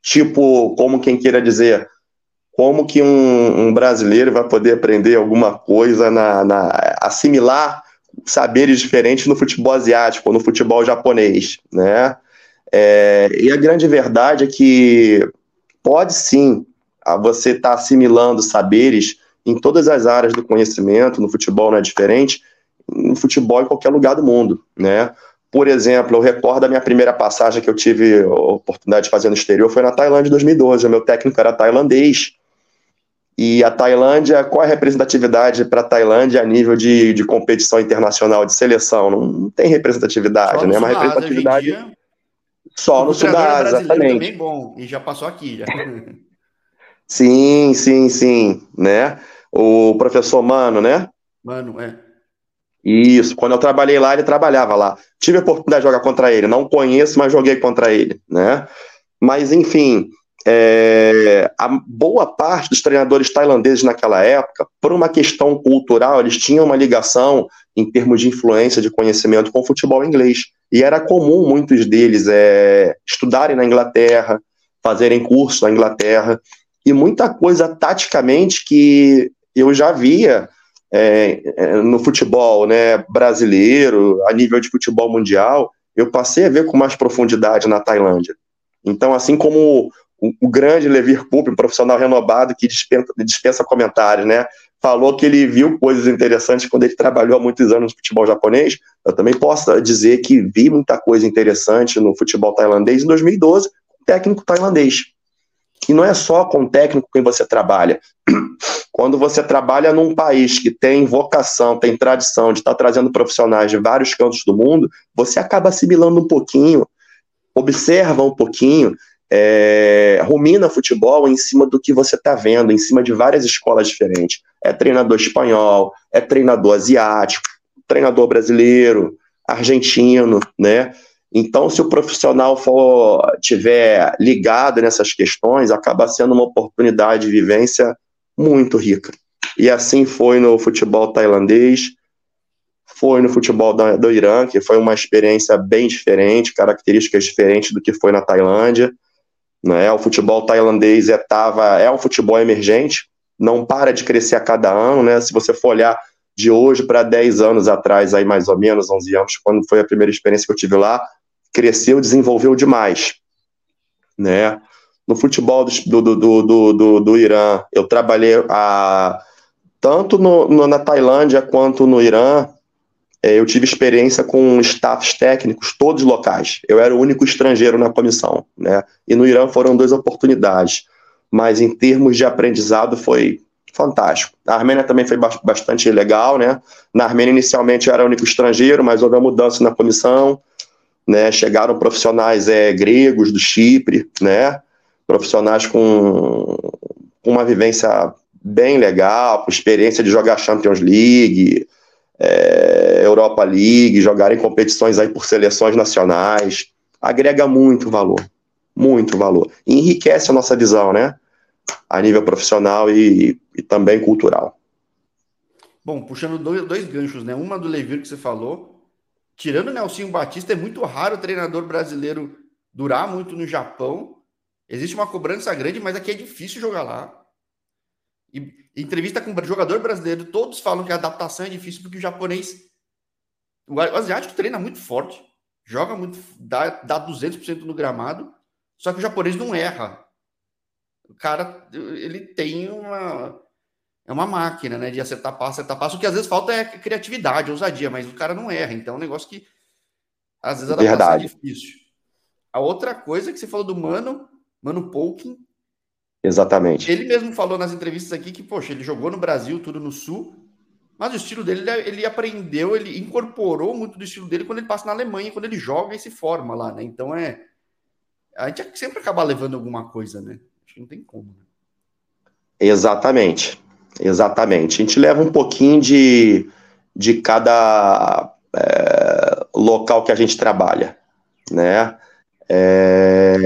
B: tipo, como quem queira dizer, como que um, um, brasileiro vai poder aprender alguma coisa, na, na, assimilar saberes diferentes no futebol asiático, no futebol japonês, né? É, e a grande verdade é que pode sim você estar tá assimilando saberes em todas as áreas do conhecimento, no futebol não é diferente, no futebol em qualquer lugar do mundo, né? Por exemplo, eu recordo a minha primeira passagem que eu tive a oportunidade de fazer no exterior foi na Tailândia em 2012. O meu técnico era tailandês, e a Tailândia, qual é a representatividade para a Tailândia a nível de, de competição internacional de seleção? Não, não tem representatividade, né? É uma representatividade dia, só no Sudá, exatamente.
A: Também bom, e já passou aqui. Já.
B: sim, sim, sim, né? O professor Mano, né?
A: Mano, é.
B: Isso, quando eu trabalhei lá, ele trabalhava lá. Tive a oportunidade de jogar contra ele, não conheço, mas joguei contra ele, né? Mas, enfim, é, a boa parte dos treinadores tailandeses naquela época, por uma questão cultural, eles tinham uma ligação em termos de influência, de conhecimento com o futebol inglês. E era comum muitos deles é, estudarem na Inglaterra, fazerem curso na Inglaterra, e muita coisa taticamente que eu já via é, é, no futebol né, brasileiro, a nível de futebol mundial, eu passei a ver com mais profundidade na Tailândia. Então, assim como o, o grande Levir Coupe, um profissional renovado que dispensa, dispensa comentários, né? Falou que ele viu coisas interessantes quando ele trabalhou há muitos anos no futebol japonês. Eu também posso dizer que vi muita coisa interessante no futebol tailandês em 2012, com técnico tailandês. E não é só com o técnico quem você trabalha. Quando você trabalha num país que tem vocação, tem tradição de estar trazendo profissionais de vários cantos do mundo, você acaba assimilando um pouquinho, observa um pouquinho, é, rumina futebol em cima do que você está vendo, em cima de várias escolas diferentes. É treinador espanhol, é treinador asiático, treinador brasileiro, argentino, né? Então, se o profissional for tiver ligado nessas questões, acaba sendo uma oportunidade de vivência muito rica. E assim foi no futebol tailandês, foi no futebol do, do Irã, que foi uma experiência bem diferente, características diferentes do que foi na Tailândia. Né? O futebol tailandês é, tava, é um futebol emergente, não para de crescer a cada ano. Né? Se você for olhar de hoje para 10 anos atrás, aí mais ou menos, 11 anos, quando foi a primeira experiência que eu tive lá, cresceu, desenvolveu demais. Né? no futebol do, do, do, do, do Irã, eu trabalhei a, tanto no, no, na Tailândia quanto no Irã, é, eu tive experiência com staffs técnicos, todos locais. Eu era o único estrangeiro na comissão, né? E no Irã foram duas oportunidades. Mas em termos de aprendizado foi fantástico. A Armênia também foi bastante legal, né? Na Armênia inicialmente eu era o único estrangeiro, mas houve uma mudança na comissão, né? Chegaram profissionais é, gregos do Chipre, né? profissionais com, uma vivência bem legal, com experiência de jogar Champions League, é, Europa League, jogar em competições aí por seleções nacionais, agrega muito valor, muito valor. E enriquece a nossa visão, né? A nível profissional e, e também cultural.
A: Bom, puxando dois, dois ganchos, né? Uma do Levir que você falou, tirando o Nelsinho Batista, é muito raro o treinador brasileiro durar muito no Japão Existe uma cobrança grande, mas aqui é difícil jogar lá. E entrevista com jogador brasileiro, todos falam que a adaptação é difícil porque o japonês, o asiático treina muito forte, joga muito, dá, dá 200% no gramado, só que o japonês não erra. O cara, ele tem uma é uma máquina, né, de acertar passo, acertar passo. O que às vezes falta é criatividade, ousadia, mas o cara não erra. Então é um negócio que às vezes a adaptação é Verdade. é difícil. A outra coisa que você falou do Mano, Mano Polkin.
B: Exatamente.
A: Ele mesmo falou nas entrevistas aqui que, poxa, ele jogou no Brasil, tudo no Sul, mas o estilo dele, ele aprendeu, ele incorporou muito do estilo dele quando ele passa na Alemanha, quando ele joga e se forma lá, né? Então é. A gente sempre acaba levando alguma coisa, né? Não tem como. Né?
B: Exatamente. Exatamente. A gente leva um pouquinho de, de cada é, local que a gente trabalha, né? É...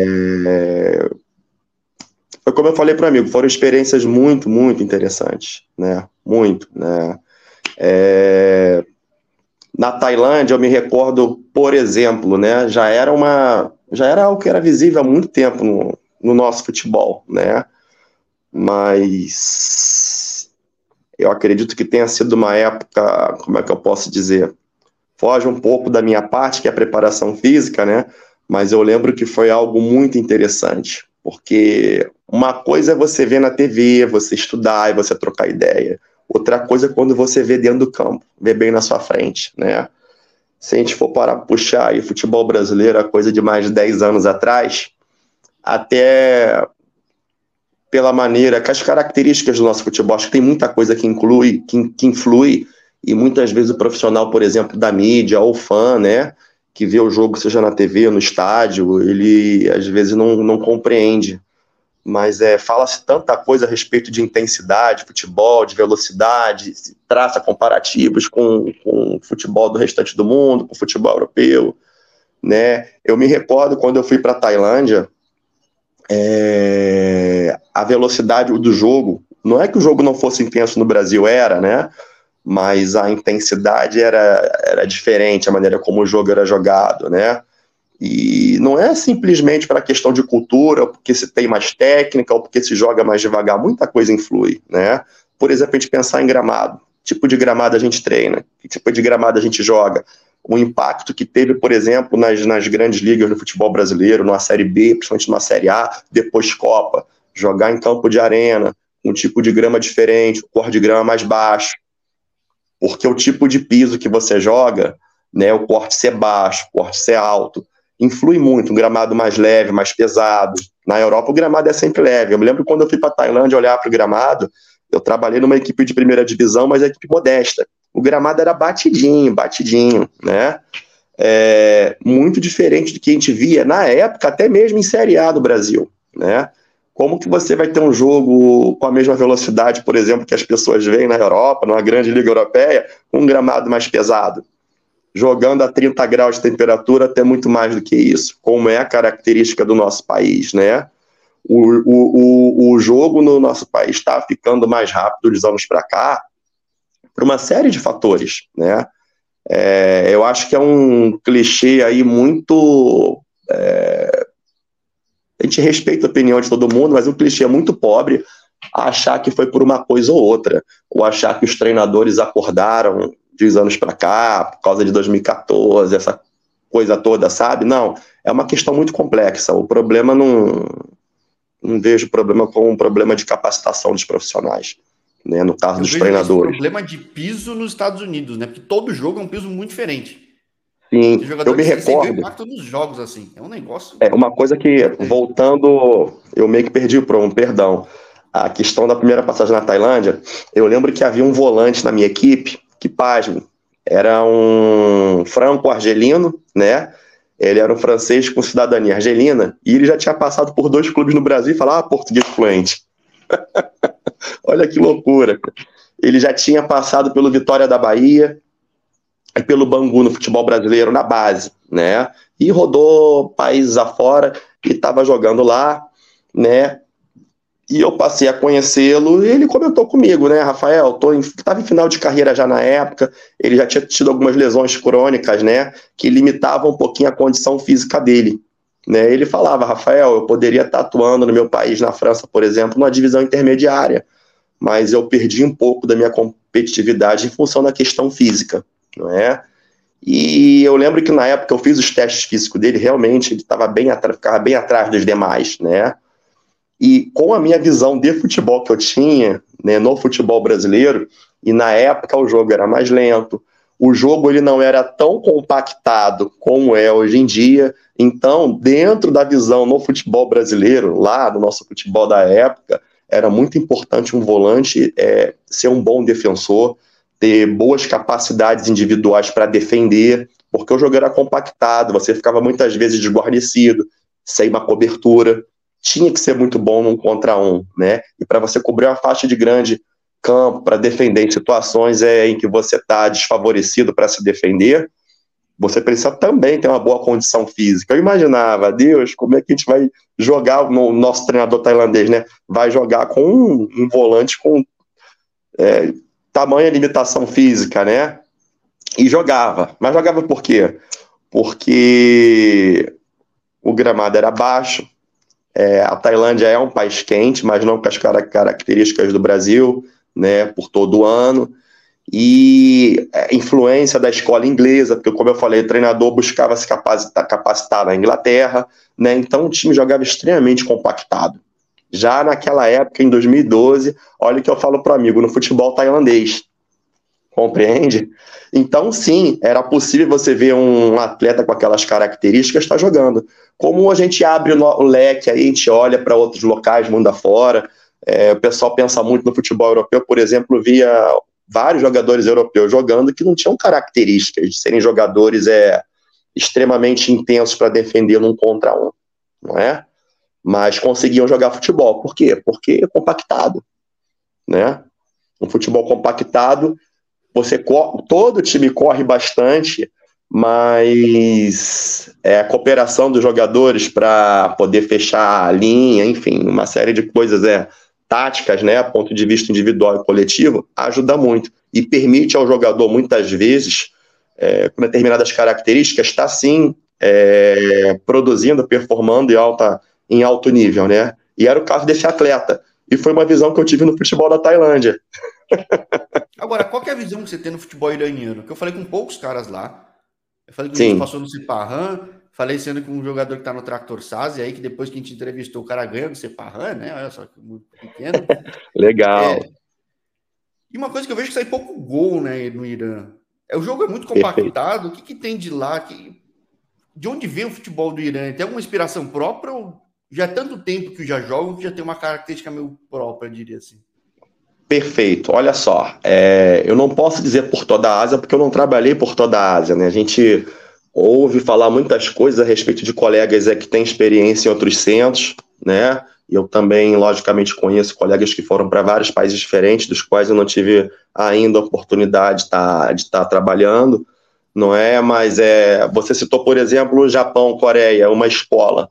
B: Foi como eu falei para o amigo, foram experiências muito, muito interessantes, né? Muito, né? É... Na Tailândia, eu me recordo, por exemplo, né? Já era uma, já era algo que era visível há muito tempo no, no nosso futebol, né? Mas eu acredito que tenha sido uma época, como é que eu posso dizer? Foge um pouco da minha parte, que é a preparação física, né? mas eu lembro que foi algo muito interessante, porque uma coisa é você ver na TV, você estudar e você trocar ideia. Outra coisa é quando você vê dentro do campo, vê bem na sua frente, né? Se a gente for parar puxar aí futebol brasileiro, a coisa de mais de 10 anos atrás, até pela maneira, que as características do nosso futebol, acho que tem muita coisa que inclui, que, que influi, e muitas vezes o profissional, por exemplo, da mídia ou fã, né? que vê o jogo, seja na TV, no estádio, ele às vezes não, não compreende mas é, fala-se tanta coisa a respeito de intensidade, futebol, de velocidade, traça comparativos com, com o futebol do restante do mundo, com o futebol europeu, né? Eu me recordo quando eu fui para a Tailândia, é, a velocidade do jogo, não é que o jogo não fosse intenso no Brasil, era, né? Mas a intensidade era, era diferente, a maneira como o jogo era jogado, né? E não é simplesmente para questão de cultura, porque se tem mais técnica, ou porque se joga mais devagar, muita coisa influi, né? Por exemplo, a gente pensar em gramado. Tipo de gramado a gente treina? Que tipo de gramado a gente joga? O impacto que teve, por exemplo, nas, nas grandes ligas do futebol brasileiro, numa Série B, principalmente numa Série A, depois Copa. Jogar em campo de arena, um tipo de grama diferente, o cor de grama mais baixo. Porque o tipo de piso que você joga, né, o corte ser baixo, o corte ser alto, influi muito, um gramado mais leve, mais pesado. Na Europa o gramado é sempre leve. Eu me lembro quando eu fui para Tailândia olhar para o gramado, eu trabalhei numa equipe de primeira divisão, mas é equipe modesta. O gramado era batidinho, batidinho, né? É, muito diferente do que a gente via na época, até mesmo em Série A do Brasil, né? Como que você vai ter um jogo com a mesma velocidade, por exemplo, que as pessoas veem na Europa, numa grande liga europeia, um gramado mais pesado? jogando a 30 graus de temperatura, até muito mais do que isso, como é a característica do nosso país, né? O, o, o, o jogo no nosso país está ficando mais rápido de anos para cá, por uma série de fatores, né? É, eu acho que é um clichê aí muito. É, a gente respeita a opinião de todo mundo, mas um clichê muito pobre achar que foi por uma coisa ou outra, ou achar que os treinadores acordaram de anos para cá, por causa de 2014, essa coisa toda, sabe? Não, é uma questão muito complexa. O problema não. Não vejo problema como um problema de capacitação dos profissionais, né? No caso Eu dos treinadores.
A: problema de piso nos Estados Unidos, né? Porque todo jogo é um piso muito diferente.
B: Sim, eu me recordo.
A: impacto nos jogos assim, é um negócio.
B: É uma coisa que voltando, eu meio que perdi o um perdão. A questão da primeira passagem na Tailândia, eu lembro que havia um volante na minha equipe que, pasme, era um franco-argelino, né? Ele era um francês com cidadania argelina e ele já tinha passado por dois clubes no Brasil e falava português fluente. Olha que loucura. Ele já tinha passado pelo Vitória da Bahia e pelo Bangu no futebol brasileiro na base, né? E rodou países afora e estava jogando lá, né? E eu passei a conhecê-lo e ele comentou comigo, né, Rafael, tô em, em final de carreira já na época, ele já tinha tido algumas lesões crônicas, né, que limitavam um pouquinho a condição física dele. Né? Ele falava, Rafael, eu poderia estar atuando no meu país, na França, por exemplo, numa divisão intermediária, mas eu perdi um pouco da minha competitividade em função da questão física, não é? E eu lembro que na época eu fiz os testes físicos dele, realmente ele estava bem, ficava bem atrás dos demais, né? E com a minha visão de futebol que eu tinha, né, no futebol brasileiro, e na época o jogo era mais lento, o jogo ele não era tão compactado como é hoje em dia. Então, dentro da visão no futebol brasileiro, lá no nosso futebol da época, era muito importante um volante é, ser um bom defensor, ter boas capacidades individuais para defender, porque o jogo era compactado, você ficava muitas vezes desguarnecido, sem uma cobertura tinha que ser muito bom num contra um, né? E para você cobrir uma faixa de grande campo para defender em situações é, em que você está desfavorecido para se defender, você precisa também ter uma boa condição física. Eu imaginava, Deus, como é que a gente vai jogar, o nosso treinador tailandês, né? Vai jogar com um, um volante com é, tamanha limitação física, né? E jogava. Mas jogava por quê? Porque o gramado era baixo, é, a Tailândia é um país quente, mas não com as características do Brasil, né, por todo ano. E influência da escola inglesa, porque, como eu falei, o treinador buscava se capacitar, capacitar na Inglaterra, né, então o time jogava extremamente compactado. Já naquela época, em 2012, olha o que eu falo para amigo, no futebol tailandês. Compreende? Então, sim, era possível você ver um atleta com aquelas características estar tá jogando. Como a gente abre o leque aí, a gente olha para outros locais, mundo afora, é, o pessoal pensa muito no futebol europeu, por exemplo, via vários jogadores europeus jogando que não tinham características de serem jogadores é, extremamente intensos para defender num contra um, não é? mas conseguiam jogar futebol. Por quê? Porque é compactado, né? Um futebol compactado, você todo time corre bastante, mas é, a cooperação dos jogadores para poder fechar a linha, enfim, uma série de coisas é táticas, né, a ponto de vista individual e coletivo, ajuda muito e permite ao jogador muitas vezes é, com determinadas características estar sim é, produzindo, performando em alta em alto nível, né? E era o caso desse atleta. E foi uma visão que eu tive no futebol da Tailândia.
A: Agora, qual é a visão que você tem no futebol iraniano? Que eu falei com poucos caras lá. Eu falei que passou no Ciparran, falei sendo com um jogador que está no Tractor Saz, aí que depois que a gente entrevistou o cara ganha no Ciparran, né? Olha só que muito pequeno.
B: Legal. É...
A: E uma coisa que eu vejo que sai pouco gol né, no Irã. É, o jogo é muito compactado. Perfeito. O que, que tem de lá? Que... De onde vem o futebol do Irã? Tem alguma inspiração própria ou já é tanto tempo que já jogam que já tem uma característica meio própria, eu diria assim?
B: Perfeito. Olha só, é, eu não posso dizer por toda a Ásia, porque eu não trabalhei por toda a Ásia, né? A gente ouve falar muitas coisas a respeito de colegas é, que têm experiência em outros centros, né? Eu também, logicamente, conheço colegas que foram para vários países diferentes, dos quais eu não tive ainda a oportunidade de estar, tá, estar tá trabalhando, não é? Mas é, você citou, por exemplo, o Japão, Coreia, uma escola.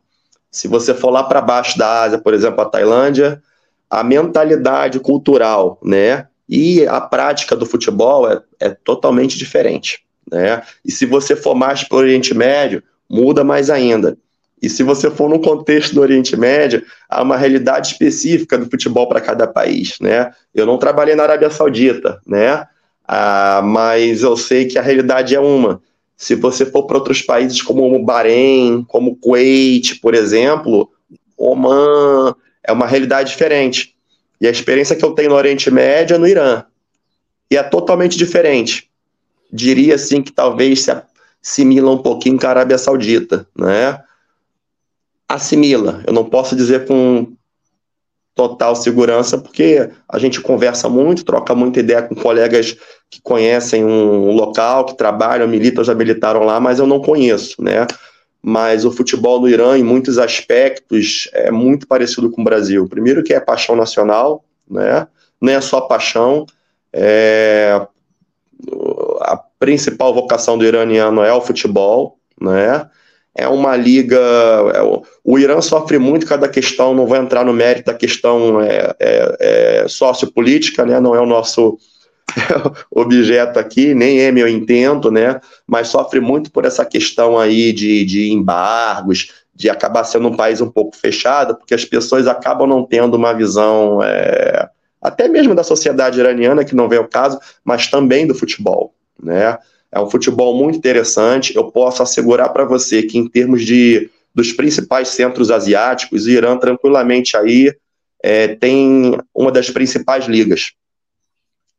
B: Se você for lá para baixo da Ásia, por exemplo, a Tailândia, a mentalidade cultural, né? E a prática do futebol é, é totalmente diferente, né? E se você for mais para o Oriente Médio, muda mais ainda. E se você for no contexto do Oriente Médio, há uma realidade específica do futebol para cada país, né? Eu não trabalhei na Arábia Saudita, né? Ah, mas eu sei que a realidade é uma. Se você for para outros países como o Bahrein, como o Kuwait, por exemplo, Oman, é uma realidade diferente. E a experiência que eu tenho no Oriente Médio é no Irã. E é totalmente diferente. Diria assim que talvez se assimila um pouquinho com a Arábia Saudita, né? Assimila. Eu não posso dizer com total segurança, porque a gente conversa muito, troca muita ideia com colegas que conhecem um local, que trabalham, militam, já militaram lá, mas eu não conheço, né? mas o futebol no Irã, em muitos aspectos, é muito parecido com o Brasil. Primeiro que é paixão nacional, né? não é só paixão, é... a principal vocação do iraniano é o futebol, né? é uma liga. É, o Irã sofre muito cada questão, não vou entrar no mérito da questão é, é, é sociopolítica, né? não é o nosso objeto aqui, nem é meu intento, né? Mas sofre muito por essa questão aí de, de embargos, de acabar sendo um país um pouco fechado, porque as pessoas acabam não tendo uma visão, é, até mesmo da sociedade iraniana, que não vem ao caso, mas também do futebol, né? É um futebol muito interessante. Eu posso assegurar para você que, em termos de dos principais centros asiáticos, o Irã tranquilamente aí é, tem uma das principais ligas.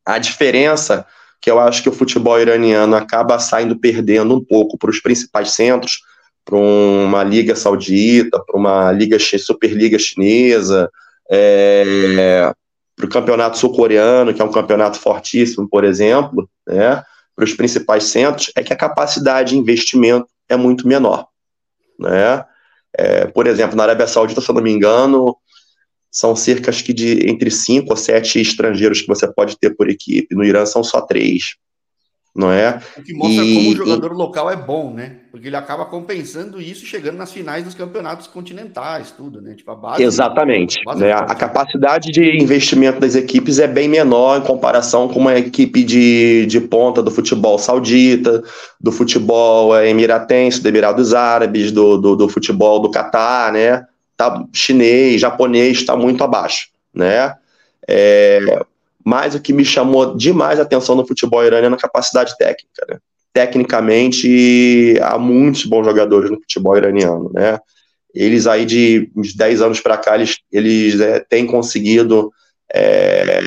B: A diferença que eu acho que o futebol iraniano acaba saindo perdendo um pouco para os principais centros, para uma liga saudita, para uma liga superliga chinesa, é, para o campeonato sul-coreano, que é um campeonato fortíssimo, por exemplo, né, para os principais centros, é que a capacidade de investimento é muito menor. Né? É, por exemplo, na Arábia Saudita, se eu não me engano, são cerca de entre cinco ou sete estrangeiros que você pode ter por equipe. No Irã são só três. Não é?
A: O que mostra e, como o jogador e... local é bom, né? Porque ele acaba compensando isso chegando nas finais dos campeonatos continentais, tudo, né? Tipo, a base.
B: Exatamente. A, base né? a capacidade de investimento das equipes é bem menor em comparação com uma equipe de, de ponta do futebol saudita, do futebol é, emiratense, do Emirados Árabes, do, do, do futebol do Catar, né? tá, chinês, japonês está muito abaixo, né? É, mas o que me chamou demais a atenção no futebol iraniano é a capacidade técnica, né? Tecnicamente, há muitos bons jogadores no futebol iraniano, né? Eles aí de uns 10 anos para cá, eles, eles é, têm conseguido é,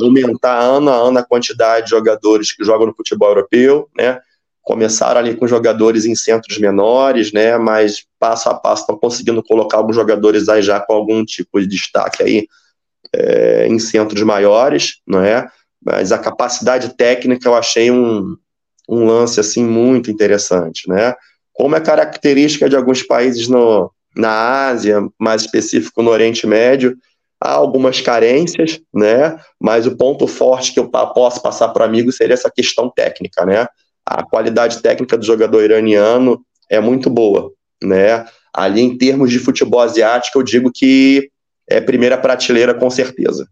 B: aumentar ano a ano a quantidade de jogadores que jogam no futebol europeu, né? começaram ali com jogadores em centros menores, né, mas passo a passo estão conseguindo colocar alguns jogadores aí já com algum tipo de destaque aí é, em centros maiores, não é? Mas a capacidade técnica eu achei um, um lance assim muito interessante, né? Como é característica de alguns países no, na Ásia, mais específico no Oriente Médio, há algumas carências, né? Mas o ponto forte que eu posso passar para amigo seria essa questão técnica, né? A qualidade técnica do jogador iraniano é muito boa, né? Ali em termos de futebol asiático, eu digo que é primeira prateleira com certeza,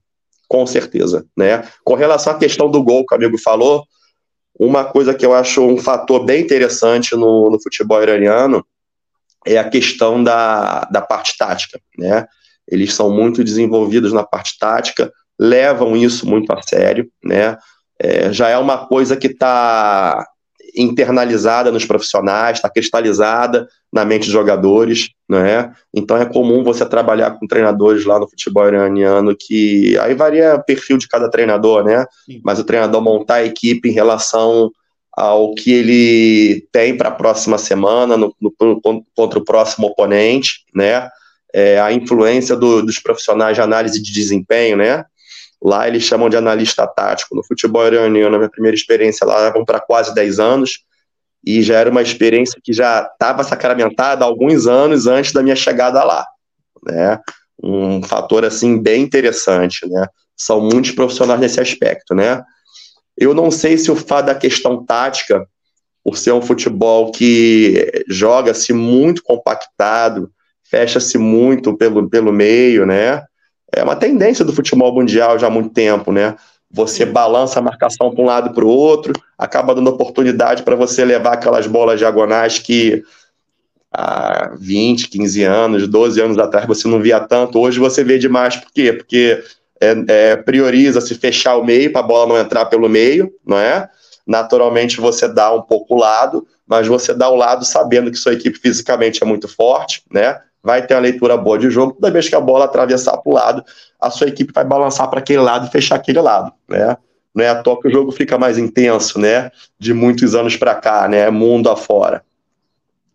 B: com certeza, né? Com relação à questão do gol que o amigo falou, uma coisa que eu acho um fator bem interessante no, no futebol iraniano é a questão da, da parte tática, né? Eles são muito desenvolvidos na parte tática, levam isso muito a sério, né? É, já é uma coisa que está internalizada nos profissionais, está cristalizada na mente dos jogadores, né? Então é comum você trabalhar com treinadores lá no futebol iraniano que aí varia o perfil de cada treinador, né? Sim. Mas o treinador montar a equipe em relação ao que ele tem para a próxima semana no, no, contra o próximo oponente, né? É, a influência do, dos profissionais de análise de desempenho, né? Lá eles chamam de analista tático. No futebol iraniano, na minha primeira experiência lá, vão para quase 10 anos, e já era uma experiência que já estava sacramentada alguns anos antes da minha chegada lá, né? Um fator, assim, bem interessante, né? São muitos profissionais nesse aspecto, né? Eu não sei se o fato da questão tática, por ser um futebol que joga-se muito compactado, fecha-se muito pelo, pelo meio, né? É uma tendência do futebol mundial já há muito tempo, né? Você balança a marcação para um lado e para o outro, acaba dando oportunidade para você levar aquelas bolas diagonais que há 20, 15 anos, 12 anos atrás você não via tanto, hoje você vê demais. Por quê? Porque é, é, prioriza se fechar o meio para a bola não entrar pelo meio, não é? Naturalmente você dá um pouco o lado, mas você dá o lado sabendo que sua equipe fisicamente é muito forte, né? Vai ter uma leitura boa de jogo, toda vez que a bola atravessar para o lado, a sua equipe vai balançar para aquele lado e fechar aquele lado, né? Não é à toa que o jogo fica mais intenso, né? De muitos anos para cá, né? Mundo afora,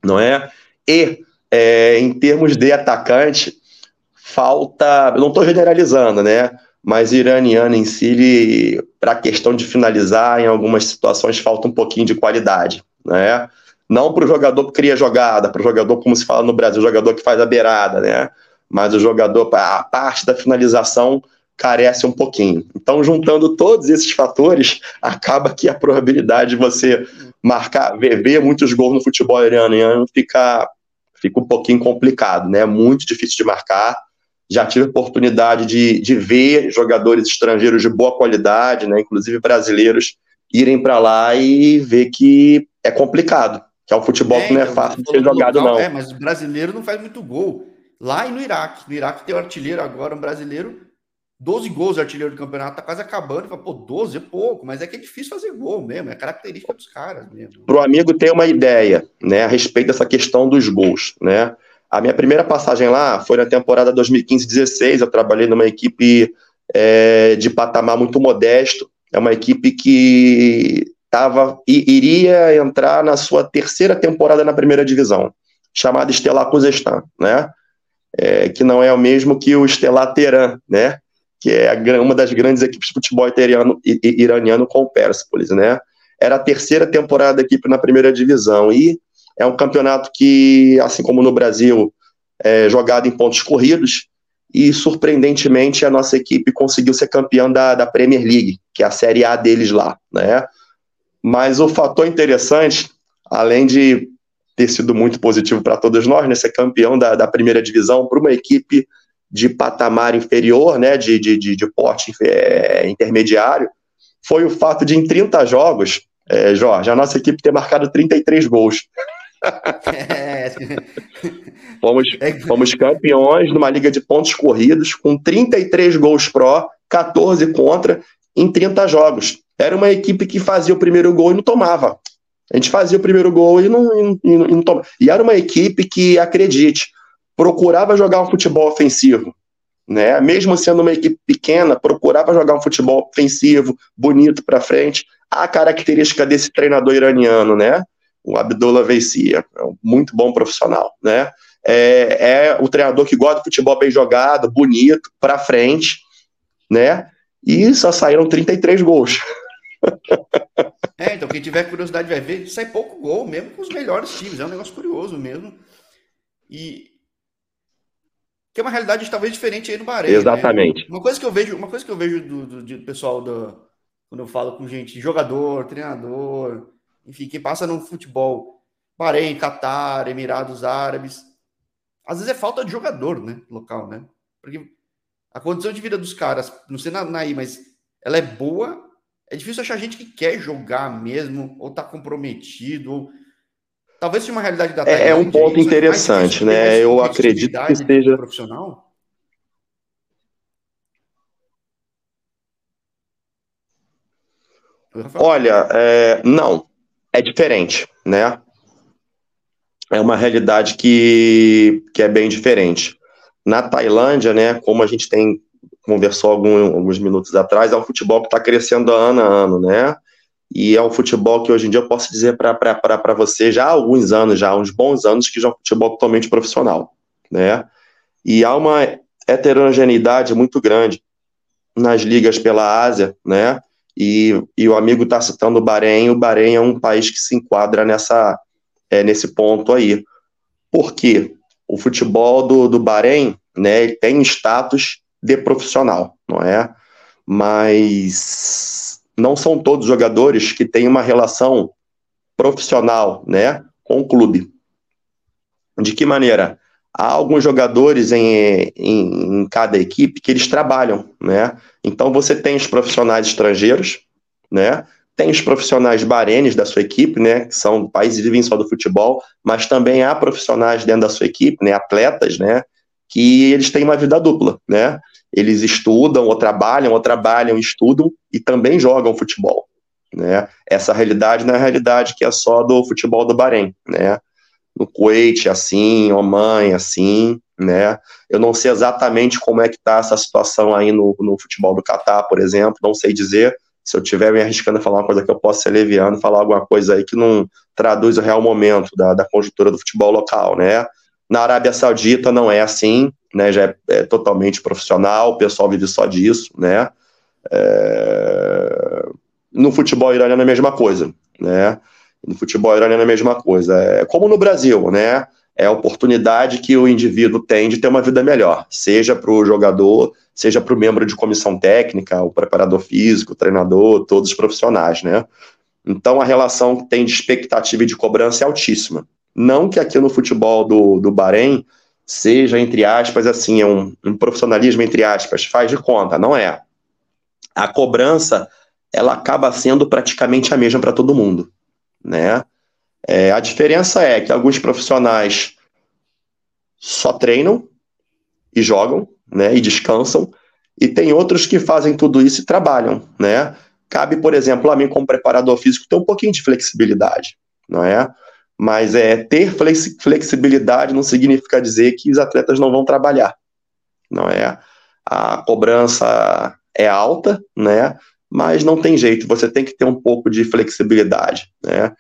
B: não é? E é, em termos de atacante, falta, não estou generalizando, né? Mas iraniano em si, para a questão de finalizar, em algumas situações falta um pouquinho de qualidade, né? Não para o jogador que cria jogada, para o jogador, como se fala no Brasil, jogador que faz a beirada, né? Mas o jogador, a parte da finalização carece um pouquinho. Então, juntando todos esses fatores, acaba que a probabilidade de você marcar, ver, muitos gols no futebol iraniano fica, fica um pouquinho complicado, né? Muito difícil de marcar. Já tive oportunidade de, de ver jogadores estrangeiros de boa qualidade, né? Inclusive brasileiros, irem para lá e ver que é complicado que é um futebol é, que não é então, fácil de ser jogado, local, não.
A: É, mas o brasileiro não faz muito gol. Lá e no Iraque. No Iraque tem um artilheiro agora, um brasileiro, 12 gols artilheiro do campeonato, tá quase acabando. Fala, pô, 12 é pouco, mas é que é difícil fazer gol mesmo, é característica dos caras mesmo.
B: Pro amigo ter uma ideia, né, a respeito dessa questão dos gols, né? A minha primeira passagem lá foi na temporada 2015-16. Eu trabalhei numa equipe é, de patamar muito modesto. É uma equipe que tava, iria entrar na sua terceira temporada na primeira divisão, chamada Estelar Kuzestan, né? É, que não é o mesmo que o Estelar Teran, né? Que é uma das grandes equipes de futebol iraniano com o Persepolis, né? Era a terceira temporada da equipe na primeira divisão e é um campeonato que, assim como no Brasil, é jogado em pontos corridos e, surpreendentemente, a nossa equipe conseguiu ser campeã da, da Premier League, que é a Série A deles lá, né? Mas o fator interessante, além de ter sido muito positivo para todos nós, né, ser campeão da, da primeira divisão para uma equipe de patamar inferior, né, de, de, de, de porte é, intermediário, foi o fato de, em 30 jogos, é, Jorge, a nossa equipe ter marcado 33 gols. É. fomos, é fomos campeões numa liga de pontos corridos, com 33 gols pró, 14 contra, em 30 jogos. Era uma equipe que fazia o primeiro gol e não tomava. A gente fazia o primeiro gol e não, e, e, não tomava. E era uma equipe que, acredite, procurava jogar um futebol ofensivo. Né? Mesmo sendo uma equipe pequena, procurava jogar um futebol ofensivo, bonito para frente. A característica desse treinador iraniano, né? O Abdullah Veisia, é um muito bom profissional, né? É, é o treinador que gosta de futebol bem jogado, bonito, para frente, né? E só saíram 33 gols.
A: É, então quem tiver curiosidade vai ver, sai pouco gol, mesmo com os melhores times. É um negócio curioso mesmo. E que é uma realidade talvez diferente aí no Bahrein.
B: Né? Exatamente.
A: Né? Uma coisa que eu vejo, uma coisa que eu vejo do, do, do pessoal do, quando eu falo com gente, jogador, treinador, enfim, quem passa no futebol, Bahrein, Catar, Emirados Árabes, às vezes é falta de jogador, né, local, né? Porque a condição de vida dos caras, não sei na, naí, mas ela é boa. É difícil achar gente que quer jogar mesmo, ou tá comprometido, ou talvez seja uma realidade da
B: Tailândia, É, é um ponto interessante, né? Eu acredito que seja
A: profissional.
B: Olha, é, não, é diferente, né? É uma realidade que, que é bem diferente. Na Tailândia, né, como a gente tem conversou algum, alguns minutos atrás, é um futebol que está crescendo ano a ano, né? E é um futebol que hoje em dia eu posso dizer para você já há alguns anos, já há uns bons anos, que já é um futebol totalmente profissional, né? E há uma heterogeneidade muito grande nas ligas pela Ásia, né? E, e o amigo está citando o Bahrein, o Bahrein é um país que se enquadra nessa, é, nesse ponto aí. Por quê? O futebol do, do Bahrein né, tem status de profissional, não é? Mas não são todos jogadores que têm uma relação profissional né, com o clube. De que maneira? há alguns jogadores em, em, em, cada equipe que eles trabalham, né? Então você tem os profissionais estrangeiros, né? Tem os profissionais barenes da sua equipe, né? Que são países que vivem só do futebol, mas também há profissionais dentro da sua equipe, né? Atletas, né? Que eles têm uma vida dupla, né? Eles estudam ou trabalham, ou trabalham, estudam e também jogam futebol, né? Essa realidade não é a realidade que é só do futebol do Bahrein, né? no Kuwait assim, Oman assim, né? Eu não sei exatamente como é que está essa situação aí no, no futebol do Catar, por exemplo, não sei dizer. Se eu estiver me arriscando a falar uma coisa que eu posso ser leviano, falar alguma coisa aí que não traduz o real momento da, da conjuntura do futebol local, né? Na Arábia Saudita não é assim, né? Já é, é totalmente profissional, o pessoal vive só disso, né? É... No futebol iraniano é a mesma coisa, né? No futebol iraniano é a mesma coisa. É como no Brasil, né? É a oportunidade que o indivíduo tem de ter uma vida melhor, seja para o jogador, seja para o membro de comissão técnica, o preparador físico, o treinador, todos os profissionais, né? Então a relação que tem de expectativa e de cobrança é altíssima. Não que aqui no futebol do, do Bahrein seja, entre aspas, assim, é um, um profissionalismo, entre aspas, faz de conta, não é. A cobrança, ela acaba sendo praticamente a mesma para todo mundo né? É, a diferença é que alguns profissionais só treinam e jogam, né, e descansam, e tem outros que fazem tudo isso e trabalham, né? Cabe, por exemplo, a mim como preparador físico ter um pouquinho de flexibilidade, não é? Mas é ter flexibilidade não significa dizer que os atletas não vão trabalhar, não é? A cobrança é alta, né? mas não tem jeito, você tem que ter um pouco de flexibilidade, né?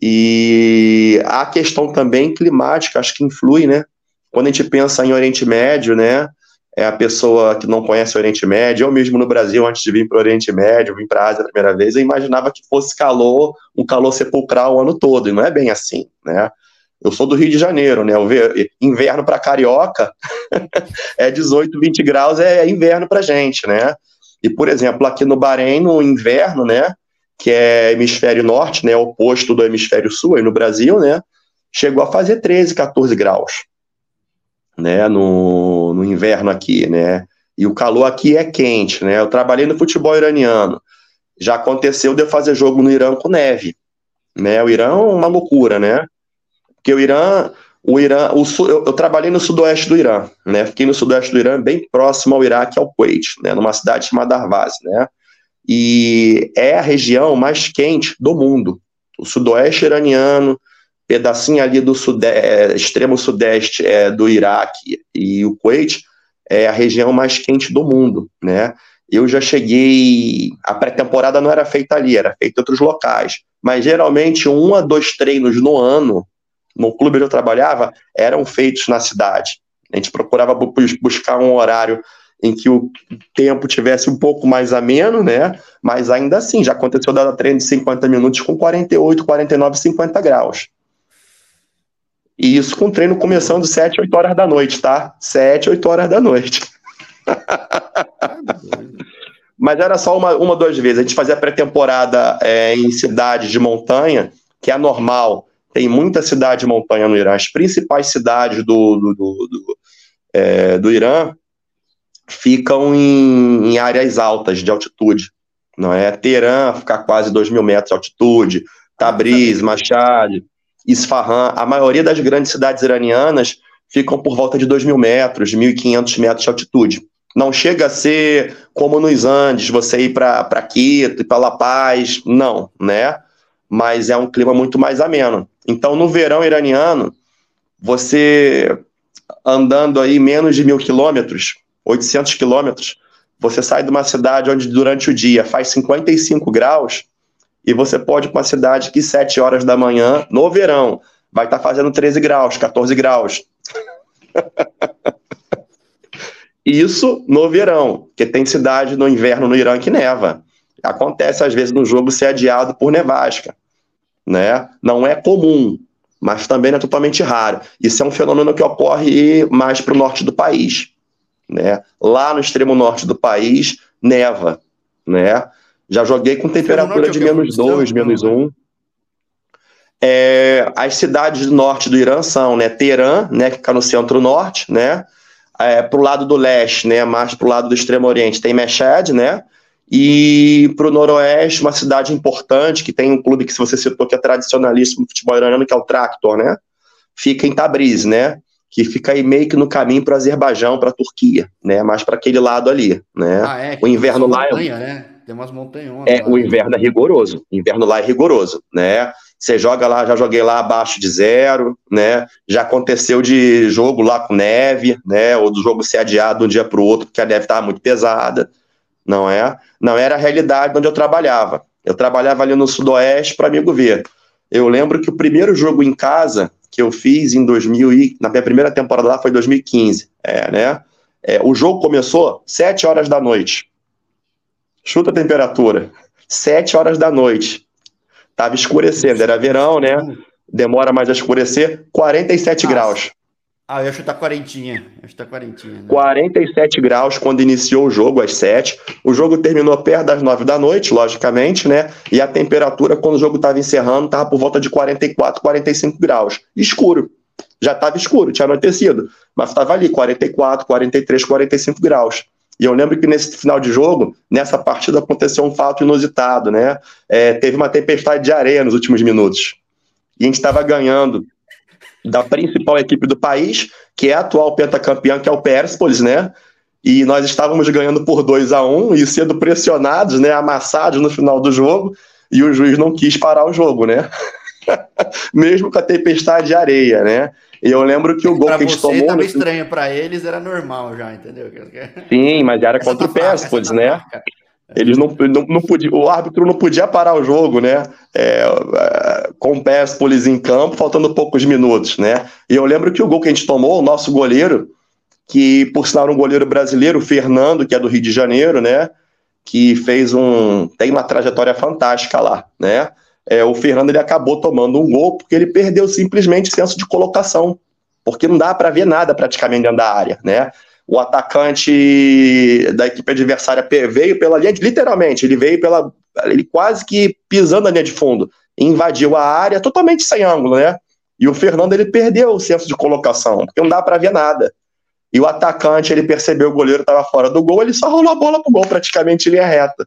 B: E a questão também climática, acho que influi, né? Quando a gente pensa em Oriente Médio, né? É a pessoa que não conhece o Oriente Médio, eu mesmo no Brasil, antes de vir para o Oriente Médio, vim para a Ásia a primeira vez, eu imaginava que fosse calor, um calor sepulcral o ano todo, e não é bem assim, né? Eu sou do Rio de Janeiro, né? Inverno para carioca é 18, 20 graus, é inverno para gente, né? E, por exemplo, aqui no Bahrein, no inverno, né, que é hemisfério norte, né, oposto do hemisfério sul, aí no Brasil, né, chegou a fazer 13, 14 graus, né, no, no inverno aqui, né, e o calor aqui é quente, né, eu trabalhei no futebol iraniano, já aconteceu de eu fazer jogo no Irã com neve, né, o Irã é uma loucura, né, porque o Irã, o Irã, o sul, eu, eu, trabalhei no sudoeste do Irã, né? Fiquei no sudoeste do Irã, bem próximo ao Iraque, ao Kuwait, né? Numa cidade chamada Arvaz, né? E é a região mais quente do mundo. O sudoeste iraniano, pedacinho ali do sudeste, é, extremo sudeste é, do Iraque e o Kuwait é a região mais quente do mundo, né? Eu já cheguei, a pré-temporada não era feita ali, era feita em outros locais, mas geralmente um a dois treinos no ano no clube onde eu trabalhava, eram feitos na cidade. A gente procurava buscar um horário em que o tempo tivesse um pouco mais ameno, né? Mas ainda assim, já aconteceu dar treino de 50 minutos com 48, 49, 50 graus. E isso com treino começando 7, 8 horas da noite, tá? 7, 8 horas da noite. Mas era só uma, uma duas vezes. A gente fazia pré-temporada é, em cidades de montanha, que é normal. Tem muita cidade de montanha no Irã. As principais cidades do, do, do, do, é, do Irã ficam em, em, áreas altas de altitude. Não é? Teherã fica quase 2 mil metros de altitude, Tabriz, Mashhad, Isfahan. A maioria das grandes cidades iranianas ficam por volta de 2 mil metros, 1.500 metros de altitude. Não chega a ser como nos Andes, você ir para Quito e para La Paz, não, né? Mas é um clima muito mais ameno. Então, no verão iraniano, você andando aí menos de mil quilômetros, 800 quilômetros, você sai de uma cidade onde durante o dia faz 55 graus e você pode ir para uma cidade que 7 horas da manhã, no verão, vai estar tá fazendo 13 graus, 14 graus. Isso no verão, porque tem cidade no inverno no Irã que neva. Acontece às vezes no jogo ser adiado por nevasca, né? Não é comum, mas também não é totalmente raro. Isso é um fenômeno que ocorre mais para o norte do país, né? Lá no extremo norte do país neva, né? Já joguei com temperatura de menos 2, menos 1. Um. É, as cidades do norte do Irã são né, Teherã, né, que fica no centro-norte, né, é, para o lado do leste, né, mais para o lado do extremo oriente, tem Mashhad, né, e para o noroeste, uma cidade importante, que tem um clube que se você citou que é tradicionalíssimo no futebol iraniano, que é o Tractor, né, fica em Tabriz, né, que fica aí meio que no caminho para o Azerbaijão, para a Turquia, né, mais para aquele lado ali, né. Ah, é, o inverno lá é montanha, é... Né? Tem umas montanhas. É, o inverno é rigoroso. O inverno lá é rigoroso, né? Você joga lá, já joguei lá abaixo de zero, né? Já aconteceu de jogo lá com neve, né? Ou do jogo ser adiado de um dia para o outro porque a neve estava muito pesada, não é? Não era a realidade onde eu trabalhava. Eu trabalhava ali no sudoeste para amigo ver. Eu lembro que o primeiro jogo em casa que eu fiz em 2000 e na minha primeira temporada lá foi 2015, é, né? É, o jogo começou sete horas da noite. Chuta a temperatura, sete horas da noite. Tava escurecendo, era verão, né? Demora mais a escurecer, 47 Nossa. graus.
A: Ah, eu ia chutar quarentinha. Eu ia chutar quarentinha. Né?
B: 47 graus quando iniciou o jogo, às 7. O jogo terminou perto das 9 da noite, logicamente, né? E a temperatura, quando o jogo estava encerrando, estava por volta de 44, 45 graus. Escuro. Já estava escuro, tinha anoitecido. Mas estava ali, 44, 43, 45 graus. E eu lembro que nesse final de jogo, nessa partida, aconteceu um fato inusitado, né? É, teve uma tempestade de areia nos últimos minutos. E a gente estava ganhando da principal equipe do país, que é a atual pentacampeã, que é o Persepolis, né? E nós estávamos ganhando por 2 a 1 um, e sendo pressionados, né, amassados no final do jogo, e o juiz não quis parar o jogo, né? Mesmo com a tempestade de areia, né? E eu lembro que o gol que a gente tomou. Estava
A: no... estranho, para eles era normal já, entendeu?
B: Sim, mas era contra o Persepolis, né? Eles não, não, não podia, o árbitro não podia parar o jogo, né? É, é, com o Persepolis em campo, faltando poucos minutos, né? E eu lembro que o gol que a gente tomou, o nosso goleiro, que por sinal era um goleiro brasileiro, o Fernando, que é do Rio de Janeiro, né? Que fez um. tem uma trajetória fantástica lá, né? É, o Fernando ele acabou tomando um gol porque ele perdeu simplesmente senso de colocação, porque não dá para ver nada praticamente dentro da área, né? O atacante da equipe adversária veio pela linha, de, literalmente, ele veio pela, ele quase que pisando na linha de fundo, invadiu a área totalmente sem ângulo, né? E o Fernando ele perdeu o senso de colocação, porque não dá para ver nada. E o atacante, ele percebeu o goleiro estava fora do gol, ele só rolou a bola pro gol praticamente linha reta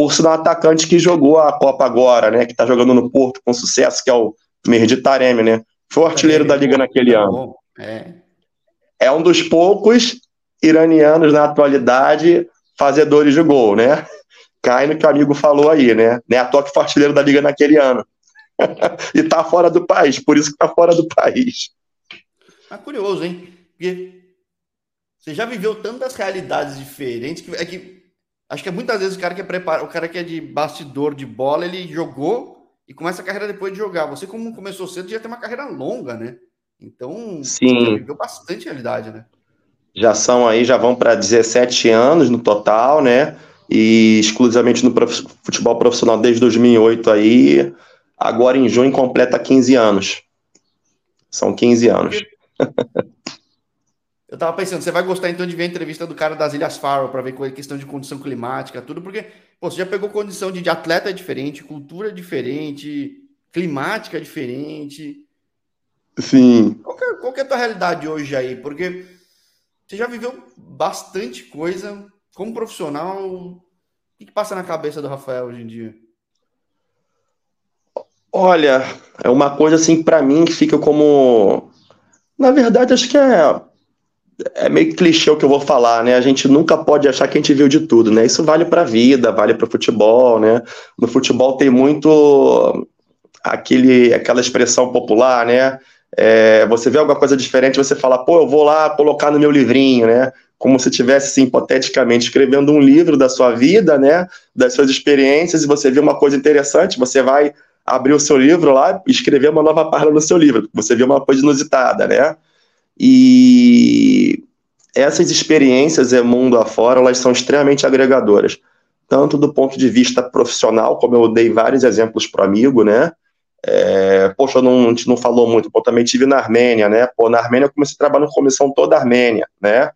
B: por sinal atacante que jogou a Copa agora, né? Que tá jogando no Porto com sucesso, que é o Merdi Taremi, né? Foi o artilheiro da liga naquele ano. É. é um dos poucos iranianos na atualidade fazedores de gol, né? Cai no que o amigo falou aí, né? né a toque foi artilheiro da liga naquele ano. e tá fora do país, por isso que tá fora do país.
A: É curioso, hein? Porque você já viveu tantas realidades diferentes que é que Acho que é muitas vezes o cara que é prepara, o cara que é de bastidor de bola, ele jogou e começa a carreira depois de jogar. Você, como começou cedo, já tem uma carreira longa, né? Então,
B: Sim.
A: viveu bastante realidade, né?
B: Já são aí, já vão para 17 anos no total, né? E exclusivamente no prof... futebol profissional desde 2008 aí. Agora em junho completa 15 anos. São 15 anos.
A: Eu tava pensando, você vai gostar então de ver a entrevista do cara das Ilhas Faro para ver a questão de condição climática, tudo, porque pô, você já pegou condição de, de atleta diferente, cultura diferente, climática diferente.
B: Sim.
A: Qual que, é, qual que é a tua realidade hoje aí? Porque você já viveu bastante coisa como profissional. O que, que passa na cabeça do Rafael hoje em dia?
B: Olha, é uma coisa assim para mim que fica como, na verdade, acho que é é meio clichê o que eu vou falar, né? A gente nunca pode achar que a gente viu de tudo, né? Isso vale para a vida, vale para o futebol, né? No futebol tem muito aquele, aquela expressão popular, né? É, você vê alguma coisa diferente, você fala, pô, eu vou lá colocar no meu livrinho, né? Como se estivesse, assim, hipoteticamente, escrevendo um livro da sua vida, né? Das suas experiências, e você vê uma coisa interessante, você vai abrir o seu livro lá e escrever uma nova página no seu livro. Você vê uma coisa inusitada, né? E essas experiências, é mundo afora, elas são extremamente agregadoras. Tanto do ponto de vista profissional, como eu dei vários exemplos para amigo, né? É, poxa, não, a gente não falou muito, eu também tive na Armênia, né? Pô, na Armênia eu comecei a trabalhar na comissão toda a Armênia, né?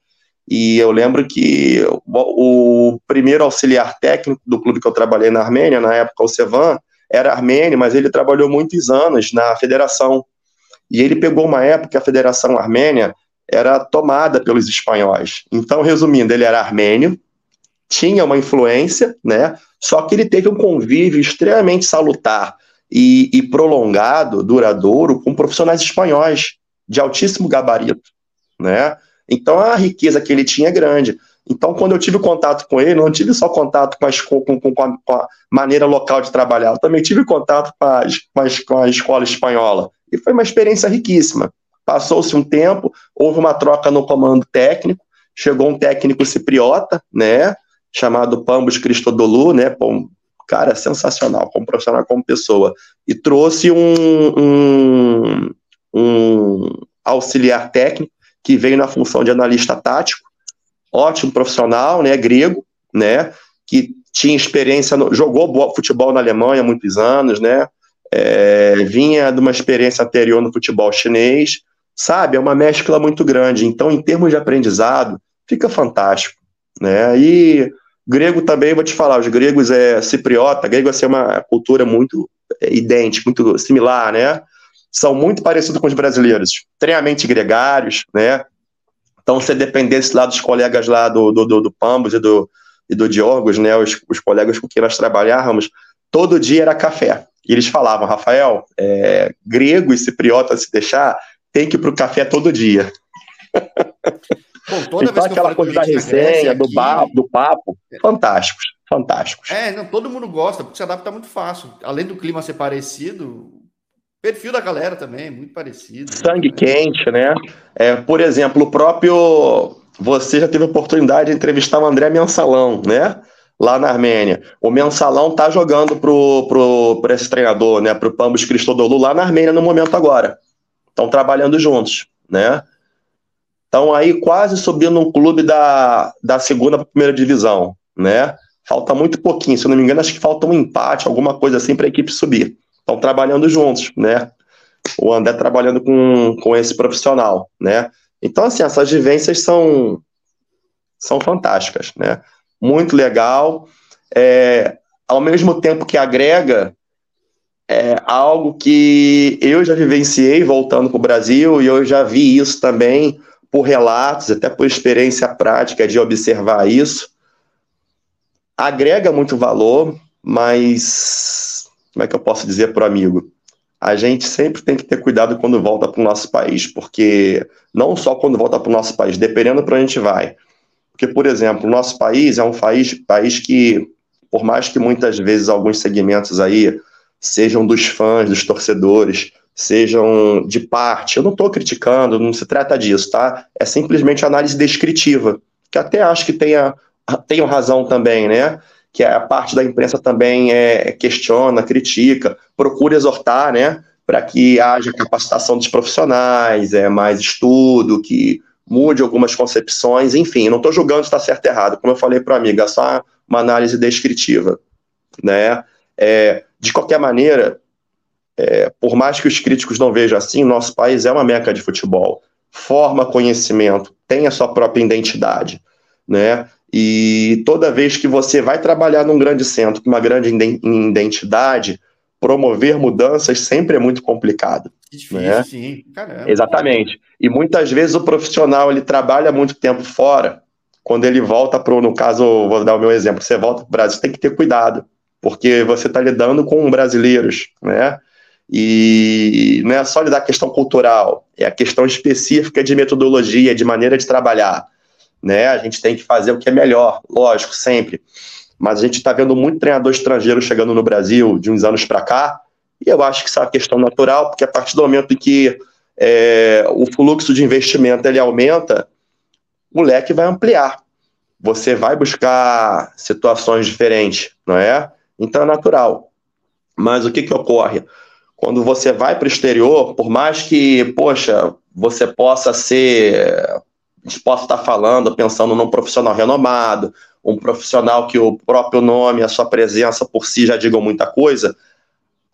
B: E eu lembro que o, o, primeiro auxiliar técnico do clube que eu trabalhei na Armênia, na época o Sevan, era armênio, mas ele trabalhou muitos anos na federação. E ele pegou uma época que a federação armênia era tomada pelos espanhóis. Então, resumindo, ele era armênio, tinha uma influência, né? Só que ele teve um convívio extremamente salutar e, e prolongado, duradouro, com profissionais espanhóis de altíssimo gabarito, né? Então a riqueza que ele tinha é grande. Então, quando eu tive contato com ele, não tive só contato com, com, com, com, a, com a, maneira local de trabalhar, eu também tive contato com a, com a escola espanhola. E foi uma experiência riquíssima. Passou-se um tempo, houve uma troca no comando técnico, chegou um técnico cipriota, né, chamado Pambos Cristodolu, né, pô, cara, sensacional, como profissional, como pessoa, e trouxe um, um, um auxiliar técnico que veio na função de analista tático, ótimo profissional, né, grego, né, que tinha experiência, no, jogou futebol na Alemanha há muitos anos, né, é, vinha de uma experiência anterior no futebol chinês, sabe, é uma mescla muito grande, então em termos de aprendizado, fica fantástico, né, e grego também, vou te falar, os gregos é cipriota, grego é uma cultura muito é, idêntica, muito similar, né, são muito parecidos com os brasileiros, extremamente gregários, né, então, se dependesse lá dos colegas lá do, do, do, do Pambos e do, e do Diorgos, né, os, os colegas com quem nós trabalhávamos, todo dia era café. E eles falavam, Rafael, é, grego e cipriota, se deixar, tem que ir para o café todo dia. toda então, aquela coisa da resenha, do, aqui... do papo, fantásticos, fantásticos.
A: É, não, todo mundo gosta, porque se adapta muito fácil. Além do clima ser parecido, Perfil da galera também, muito parecido.
B: Sangue né? quente, né? É, por exemplo, o próprio. Você já teve a oportunidade de entrevistar o André Mensalão, né? Lá na Armênia. O Mensalão tá jogando pro, pro, pro esse treinador, né? Pro Pambos Cristodolu lá na Armênia no momento agora. Estão trabalhando juntos, né? Estão aí quase subindo um clube da, da segunda para primeira divisão, né? Falta muito pouquinho, se eu não me engano, acho que falta um empate, alguma coisa assim para a equipe subir estão trabalhando juntos, né? O André trabalhando com, com esse profissional, né? Então, assim, essas vivências são, são fantásticas, né? Muito legal. É, ao mesmo tempo que agrega, é algo que eu já vivenciei voltando para o Brasil e eu já vi isso também por relatos, até por experiência prática de observar isso. Agrega muito valor, mas como é que eu posso dizer para o amigo? A gente sempre tem que ter cuidado quando volta para o nosso país, porque não só quando volta para o nosso país, dependendo para onde a gente vai. Porque, por exemplo, o nosso país é um país, país que, por mais que muitas vezes alguns segmentos aí sejam dos fãs, dos torcedores, sejam de parte, eu não estou criticando, não se trata disso, tá? É simplesmente análise descritiva, que até acho que tenha, tenham razão também, né? que a parte da imprensa também é, questiona, critica, procura exortar, né, para que haja capacitação dos profissionais, é mais estudo, que mude algumas concepções, enfim, não estou julgando se está certo ou errado, como eu falei para o amigo, é só uma análise descritiva, né, é, de qualquer maneira, é, por mais que os críticos não vejam assim, nosso país é uma meca de futebol. Forma conhecimento, tem a sua própria identidade, né? E toda vez que você vai trabalhar num grande centro com uma grande identidade, promover mudanças sempre é muito complicado. Difícil, né? sim. Caramba. Exatamente. E muitas vezes o profissional ele trabalha muito tempo fora. Quando ele volta para, no caso, vou dar o meu exemplo, você volta para o Brasil, tem que ter cuidado, porque você está lidando com brasileiros, né? E não é só lidar com a questão cultural, é a questão específica de metodologia, de maneira de trabalhar. Né? A gente tem que fazer o que é melhor, lógico, sempre mas a gente está vendo muito treinador estrangeiro chegando no Brasil de uns anos para cá, e eu acho que isso é uma questão natural, porque a partir do momento que é, o fluxo de investimento ele aumenta, o leque vai ampliar. Você vai buscar situações diferentes, não é? Então é natural. Mas o que, que ocorre? Quando você vai para o exterior, por mais que, poxa, você possa ser, possa estar falando, pensando num profissional renomado, um profissional que o próprio nome, a sua presença por si já digam muita coisa,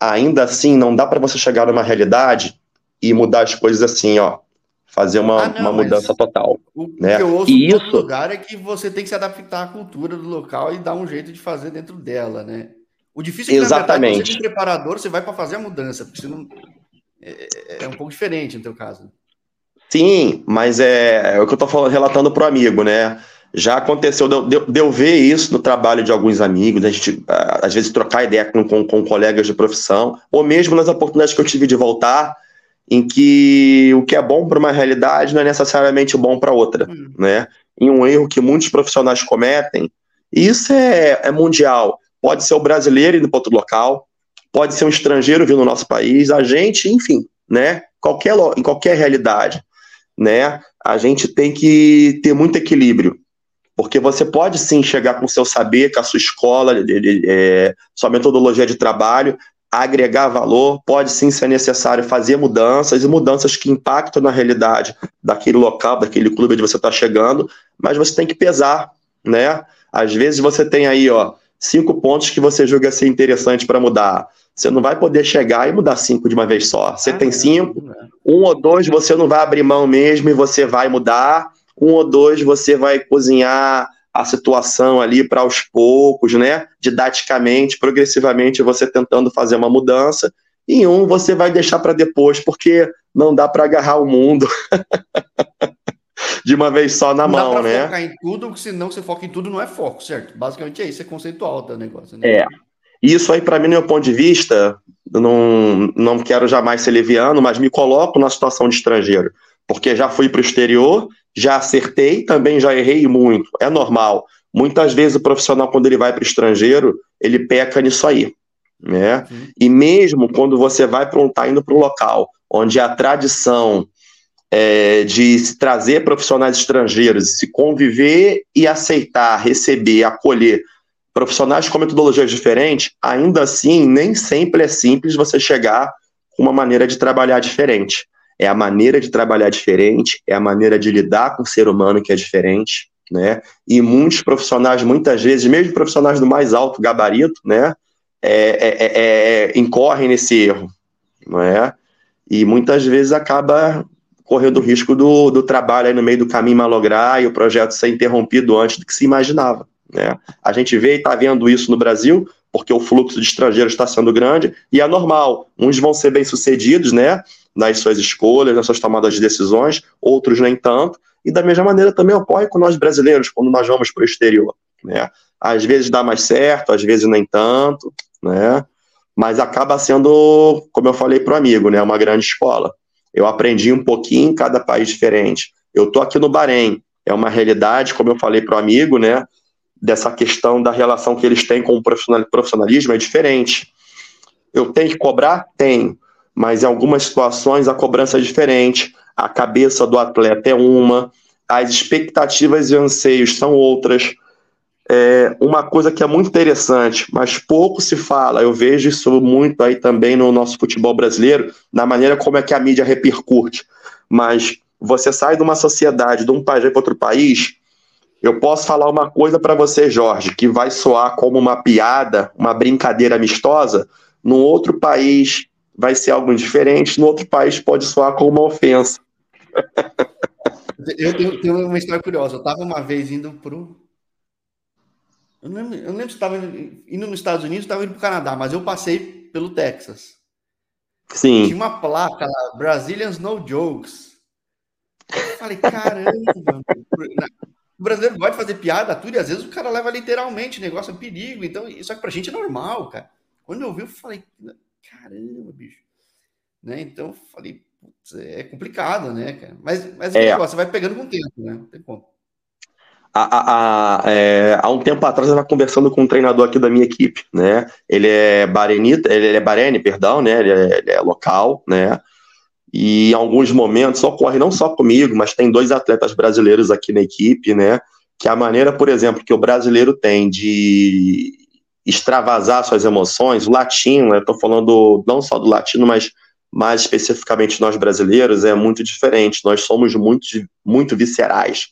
B: ainda assim não dá para você chegar numa realidade e mudar as coisas assim, ó, fazer uma, ah, não, uma mudança total.
A: O né? que eu ouço e isso lugar é que você tem que se adaptar à cultura do local e dar um jeito de fazer dentro dela, né? O difícil é que,
B: Exatamente. Verdade,
A: você tem preparador, você vai para fazer a mudança, porque não... É, é, é, um pouco diferente no teu caso.
B: Sim, mas é, é o que eu estou falando, relatando para o amigo, né? Já aconteceu de, eu ver isso no trabalho de alguns amigos, a gente às vezes trocar ideia com, com, com, colegas de profissão, ou mesmo nas oportunidades que eu tive de voltar, em que o que é bom para uma realidade não é necessariamente bom para outra, hum. né? Em um erro que muitos profissionais cometem, e isso é, é mundial. Pode ser o brasileiro indo para outro local, pode ser um estrangeiro vindo no nosso país, a gente, enfim, né? Qualquer, em qualquer realidade, né? A gente tem que ter muito equilíbrio porque você pode sim chegar com o seu saber, com a sua escola, é, sua metodologia de trabalho, agregar valor, pode sim ser necessário fazer mudanças, e mudanças que impactam na realidade daquele local, daquele clube onde você está chegando, mas você tem que pesar, né? Às vezes você tem aí, ó, cinco pontos que você julga ser interessante para mudar. Você não vai poder chegar e mudar cinco de uma vez só. Você ah, tem cinco, um ou dois você não vai abrir mão mesmo e você vai mudar um ou dois você vai cozinhar a situação ali para aos poucos, né? Didaticamente, progressivamente, você tentando fazer uma mudança. E um você vai deixar para depois, porque não dá para agarrar o mundo de uma vez só na não mão, dá pra né?
A: focar em tudo, senão você foca em tudo não é foco, certo? Basicamente é isso, é conceitual do negócio. Né?
B: É. Isso aí, para mim, no meu ponto de vista, não, não quero jamais ser leviano, mas me coloco na situação de estrangeiro, porque já fui para o exterior já acertei, também já errei muito, é normal. Muitas vezes o profissional, quando ele vai para o estrangeiro, ele peca nisso aí. Né? Uhum. E mesmo quando você vai para um, tá indo para um local onde a tradição é, de se trazer profissionais estrangeiros, se conviver e aceitar, receber, acolher profissionais com metodologias diferentes, ainda assim, nem sempre é simples você chegar com uma maneira de trabalhar diferente é a maneira de trabalhar diferente, é a maneira de lidar com o ser humano que é diferente, né? E muitos profissionais, muitas vezes, mesmo profissionais do mais alto gabarito, né, é, é, é, é incorrem nesse erro, não é? E muitas vezes acaba correndo o risco do, do trabalho no meio do caminho malograr e o projeto ser interrompido antes do que se imaginava. Né? A gente vê e está vendo isso no Brasil, porque o fluxo de estrangeiros está sendo grande, e é normal. Uns vão ser bem-sucedidos, né? nas suas escolhas, nas suas tomadas de decisões, outros nem tanto. E da mesma maneira também ocorre com nós brasileiros, quando nós vamos para o exterior. Né? Às vezes dá mais certo, às vezes nem tanto, né? mas acaba sendo, como eu falei para o amigo, né? uma grande escola. Eu aprendi um pouquinho em cada país diferente. Eu estou aqui no Bahrein, é uma realidade, como eu falei para o amigo, né? Dessa questão da relação que eles têm com o profissionalismo é diferente. Eu tenho que cobrar? Tenho mas em algumas situações a cobrança é diferente, a cabeça do atleta é uma, as expectativas e anseios são outras. É uma coisa que é muito interessante, mas pouco se fala, eu vejo isso muito aí também no nosso futebol brasileiro, na maneira como é que a mídia repercute. Mas você sai de uma sociedade, de um país para outro país, eu posso falar uma coisa para você, Jorge, que vai soar como uma piada, uma brincadeira amistosa, num outro país vai ser algo diferente, no outro país pode soar como uma ofensa.
A: Eu tenho, tenho, uma história curiosa. Eu estava uma vez indo para o. Eu não lembro, eu não lembro se estava indo nos Estados Unidos ou estava indo para o Canadá, mas eu passei pelo Texas.
B: Sim.
A: Tinha uma placa lá, Brazilians No Jokes. Eu falei, caramba, o brasileiro pode fazer piada, tudo, e às vezes o cara leva literalmente, o negócio é um perigo. Então, isso aqui pra gente é normal, cara. Quando eu vi, eu falei, caramba, bicho. Né? Então, eu falei, putz, é complicado, né, cara? Mas, mas é. você vai pegando com o tempo, né? Não tem como.
B: Há, há, é, há, um tempo atrás eu estava conversando com um treinador aqui da minha equipe, né? Ele é barenita, ele é barene, perdão, né? Ele é, ele é, local, né? E em alguns momentos ocorre não só comigo, mas tem dois atletas brasileiros aqui na equipe, né? Que a maneira, por exemplo, que o brasileiro tem de extravasar suas emoções, o latino, eu estou falando não só do latino, mas mais especificamente nós brasileiros, é muito diferente. Nós somos muito, muito viscerais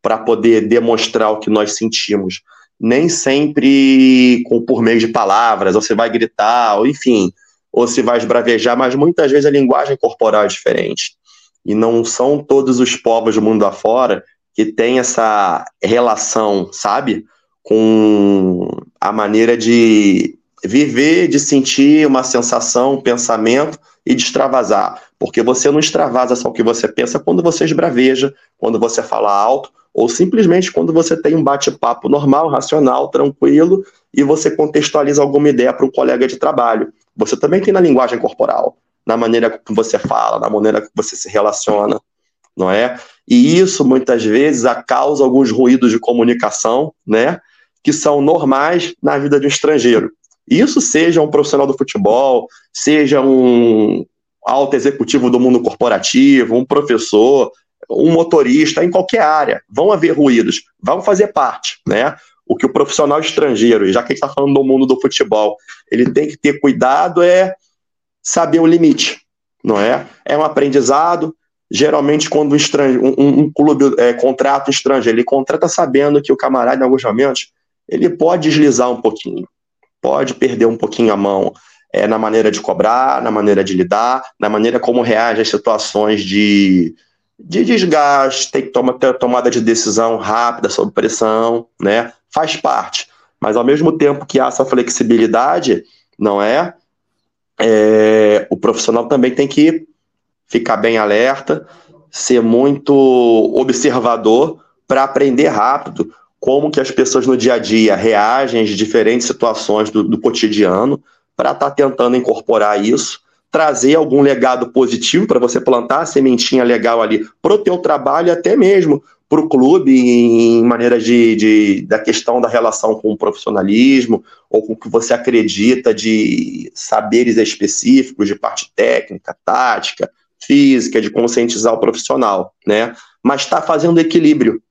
B: para poder demonstrar o que nós sentimos. Nem sempre com, por meio de palavras, ou você vai gritar, ou enfim, ou se vai esbravejar, mas muitas vezes a linguagem corporal é diferente. E não são todos os povos do mundo afora que têm essa relação, sabe? Com a maneira de viver, de sentir uma sensação, um pensamento e de extravasar. Porque você não extravasa só o que você pensa quando você esbraveja, quando você fala alto, ou simplesmente quando você tem um bate-papo normal, racional, tranquilo, e você contextualiza alguma ideia para um colega de trabalho. Você também tem na linguagem corporal, na maneira que você fala, na maneira que você se relaciona, não é? E isso muitas vezes causa alguns ruídos de comunicação, né, que são normais na vida de um estrangeiro. Isso seja um profissional do futebol, seja um alto executivo do mundo corporativo, um professor, um motorista, em qualquer área. Vão haver ruídos, vão fazer parte, né? O que o profissional estrangeiro, já que a gente está falando do mundo do futebol, ele tem que ter cuidado é saber o limite, não é? É um aprendizado. Geralmente, quando um, um, um clube é, contrata um estrangeiro, ele contrata sabendo que o camarada, em alguns momentos, ele pode deslizar um pouquinho, pode perder um pouquinho a mão é, na maneira de cobrar, na maneira de lidar, na maneira como reage às situações de, de desgaste, tem que tomar, tomada de decisão rápida, sob pressão, né? Faz parte. Mas ao mesmo tempo que há essa flexibilidade, não é? é o profissional também tem que ficar bem alerta, ser muito observador para aprender rápido como que as pessoas no dia a dia reagem às diferentes situações do, do cotidiano para estar tá tentando incorporar isso trazer algum legado positivo para você plantar a sementinha legal ali para o teu trabalho, até mesmo para o clube, em maneira de, de, da questão da relação com o profissionalismo, ou com o que você acredita de saberes específicos, de parte técnica, tática, física, de conscientizar o profissional, né? Mas está fazendo equilíbrio,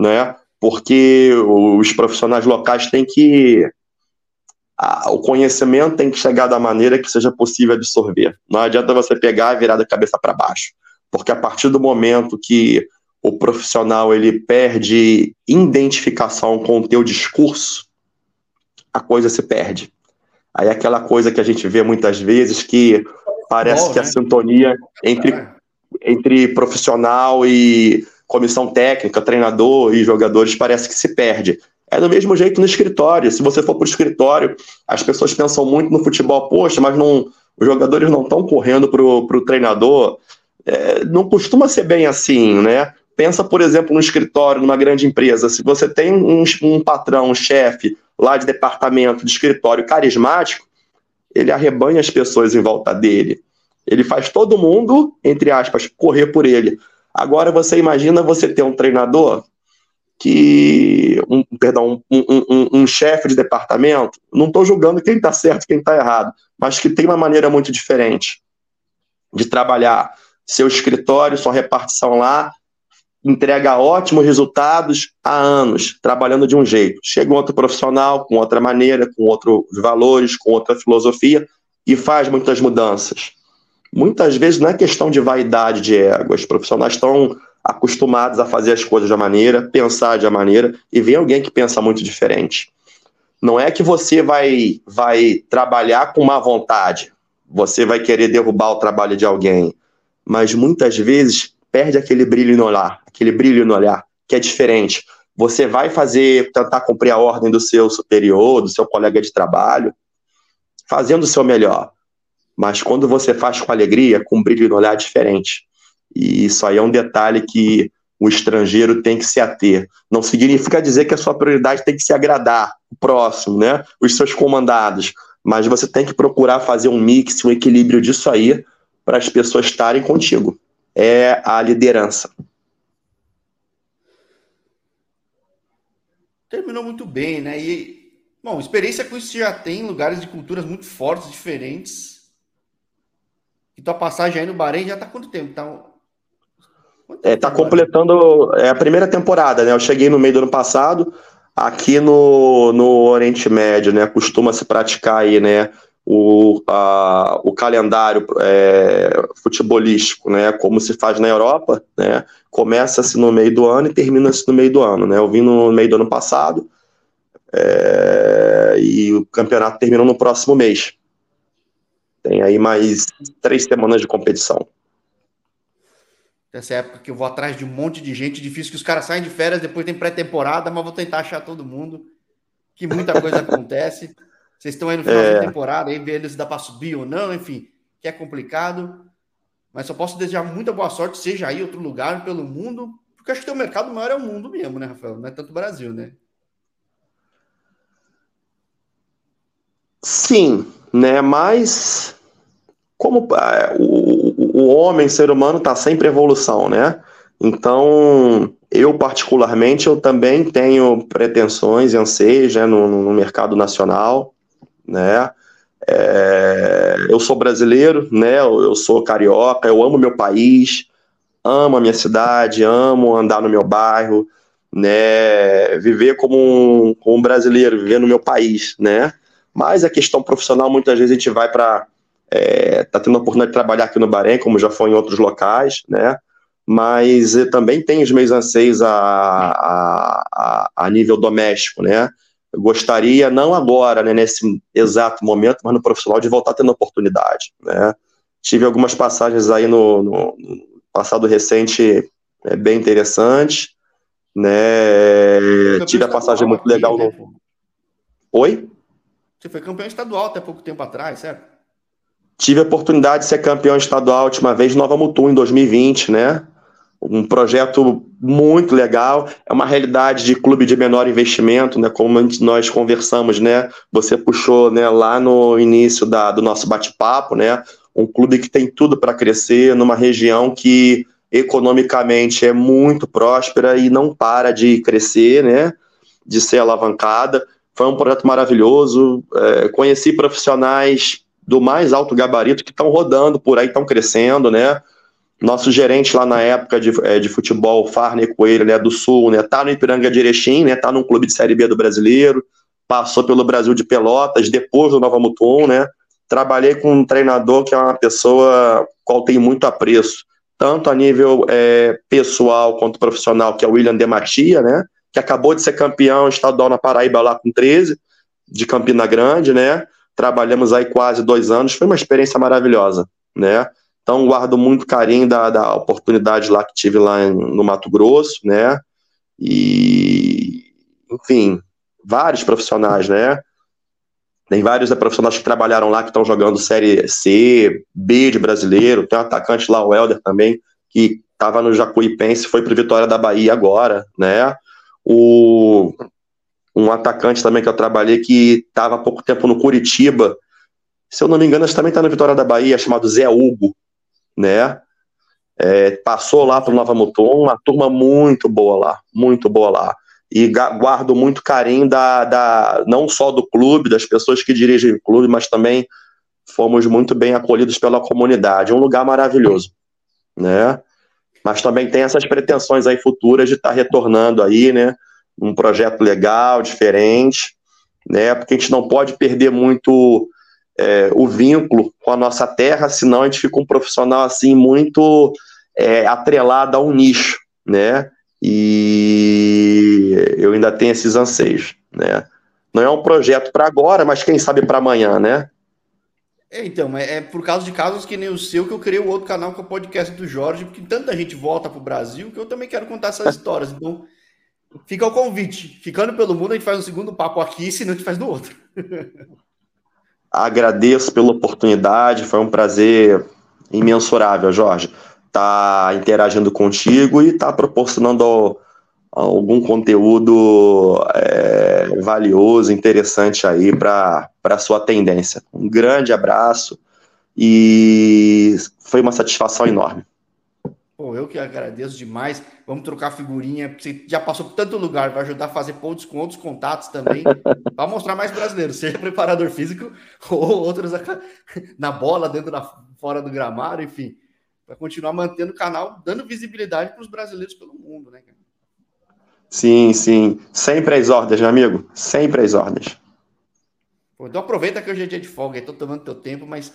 B: né? Porque os profissionais locais têm que a, o conhecimento tem que chegar da maneira que seja possível absorver. Não adianta você pegar e virar da cabeça para baixo, porque a partir do momento que o profissional ele perde identificação com o teu discurso, a coisa se perde. Aí é aquela coisa que a gente vê muitas vezes que parece Bom, que né? a sintonia entre, entre profissional e comissão técnica, treinador e jogadores parece que se perde. É do mesmo jeito no escritório. Se você for para o escritório, as pessoas pensam muito no futebol, poxa, mas não, os jogadores não estão correndo para o treinador. É, não costuma ser bem assim, né? Pensa, por exemplo, no escritório, numa grande empresa. Se você tem um, um patrão, um chefe lá de departamento, de escritório carismático, ele arrebanha as pessoas em volta dele. Ele faz todo mundo, entre aspas, correr por ele. Agora você imagina você ter um treinador que um, perdão, um, um, um chefe de departamento, não estou julgando quem está certo e quem está errado, mas que tem uma maneira muito diferente de trabalhar seu escritório, sua repartição lá, entrega ótimos resultados há anos, trabalhando de um jeito. Chega um outro profissional com outra maneira, com outros valores, com outra filosofia e faz muitas mudanças. Muitas vezes não é questão de vaidade, de ego. Os profissionais estão acostumados a fazer as coisas de maneira, pensar de uma maneira, e vem alguém que pensa muito diferente. Não é que você vai, vai trabalhar com má vontade. você vai querer derrubar o trabalho de alguém, mas muitas vezes perde aquele brilho no olhar, aquele brilho no olhar, que é diferente. Você vai fazer, tentar cumprir a ordem do seu superior, do seu colega de trabalho, fazendo o seu melhor. Mas quando você faz com alegria, com brilho no olhar é diferente. E isso aí é um detalhe que o estrangeiro tem que se ater. Não significa dizer que a sua prioridade tem que se agradar o próximo, né? Os seus comandados. Mas você tem que procurar fazer um mix, um equilíbrio disso aí, para as pessoas estarem contigo. É a liderança.
A: Terminou muito bem, né? E, bom, experiência com isso você já tem em lugares de culturas muito fortes, diferentes. E tua passagem aí no Bahrein já tá quanto tempo? Tá,
B: é, tá completando é a primeira temporada, né? Eu cheguei no meio do ano passado, aqui no, no Oriente Médio, né? Costuma se praticar aí, né? O, a, o calendário é, futebolístico, né? Como se faz na Europa, né? Começa-se no meio do ano e termina-se no meio do ano, né? Eu vim no meio do ano passado é, e o campeonato terminou no próximo mês. Tem aí mais três semanas de competição.
A: Essa época que eu vou atrás de um monte de gente, difícil que os caras saem de férias, depois tem pré-temporada, mas vou tentar achar todo mundo, que muita coisa acontece. Vocês estão aí no final é. da temporada, aí vendo se dá para subir ou não, enfim, que é complicado. Mas só posso desejar muita boa sorte, seja aí outro lugar pelo mundo, porque acho que o mercado maior é o mundo mesmo, né, Rafael? Não é tanto o Brasil, né?
B: Sim, né? Mas como é, o, o homem, ser humano, está sempre em evolução, né? Então, eu particularmente, eu também tenho pretensões e anseios né, no, no mercado nacional, né? É, eu sou brasileiro, né? Eu, sou carioca, eu amo meu país, amo a minha cidade, amo andar no meu bairro, né? Viver como um, como um brasileiro, viver no meu país, né? Mas a questão profissional, muitas vezes a gente vai para. É, tá tendo a oportunidade de trabalhar aqui no Bahrein, como já foi em outros locais, né? Mas também tem os meus anseios a, a, a, a nível doméstico, né? Gostaria, não agora, né, nesse exato momento, mas no profissional, de voltar tendo oportunidade, né? Tive algumas passagens aí no, no passado recente é, bem interessantes, né? Tive a passagem muito legal no... Né? Oi?
A: Você foi campeão estadual até pouco tempo atrás, certo?
B: Tive a oportunidade de ser campeão estadual a última vez Nova Mutum, em 2020, né? Um projeto muito legal. É uma realidade de clube de menor investimento, né? Como nós conversamos, né? Você puxou né, lá no início da, do nosso bate-papo, né? Um clube que tem tudo para crescer numa região que economicamente é muito próspera e não para de crescer, né? De ser alavancada. Foi um projeto maravilhoso. É, conheci profissionais do mais alto gabarito que estão rodando por aí, estão crescendo, né? Nosso gerente lá na época de, é, de futebol, Farney Coelho, né, do Sul, né, tá no Ipiranga de Erechim, né, tá num clube de Série B do Brasileiro, passou pelo Brasil de Pelotas, depois do Nova Mutum, né? Trabalhei com um treinador que é uma pessoa qual tem muito apreço, tanto a nível é, pessoal quanto profissional, que é o William Dematia, né? que acabou de ser campeão estadual na Paraíba lá com 13, de Campina Grande, né? Trabalhamos aí quase dois anos, foi uma experiência maravilhosa, né? Então guardo muito carinho da, da oportunidade lá que tive lá no Mato Grosso, né? E, enfim, vários profissionais, né? Tem vários profissionais que trabalharam lá que estão jogando Série C, B de brasileiro. Tem um atacante lá, o Helder também, que estava no Jacuipense, foi para Vitória da Bahia agora, né? O, um atacante também que eu trabalhei que estava há pouco tempo no Curitiba. Se eu não me engano, também está na Vitória da Bahia, chamado Zé Hugo, né? É, passou lá para Nova Mutum, uma turma muito boa lá, muito boa lá. E guardo muito carinho da, da, não só do clube, das pessoas que dirigem o clube, mas também fomos muito bem acolhidos pela comunidade. Um lugar maravilhoso, né? mas também tem essas pretensões aí futuras de estar tá retornando aí, né, um projeto legal, diferente, né, porque a gente não pode perder muito é, o vínculo com a nossa terra, senão a gente fica um profissional assim muito é, atrelado a um nicho, né, e eu ainda tenho esses anseios, né. Não é um projeto para agora, mas quem sabe para amanhã, né?
A: É, então, é, é por causa de casos que nem o seu que eu criei o outro canal que é o podcast do Jorge, porque tanta gente volta para o Brasil que eu também quero contar essas histórias. Então, fica o convite. Ficando pelo mundo, a gente faz um segundo papo aqui, senão a gente faz no outro.
B: Agradeço pela oportunidade, foi um prazer imensurável, Jorge, estar tá interagindo contigo e estar tá proporcionando algum conteúdo é, valioso, interessante aí para a sua tendência. Um grande abraço e foi uma satisfação enorme.
A: Pô, eu que agradeço demais. Vamos trocar figurinha. Você já passou por tanto lugar, vai ajudar a fazer pontos com outros contatos também. para mostrar mais brasileiros, seja preparador físico ou outros na bola, dentro da fora do gramado, enfim. Para continuar mantendo o canal, dando visibilidade para os brasileiros pelo mundo, né, cara?
B: Sim, sim. Sempre as ordens, meu amigo. Sempre as ordens.
A: Pô, então aproveita que hoje é dia de folga, estou tomando teu tempo, mas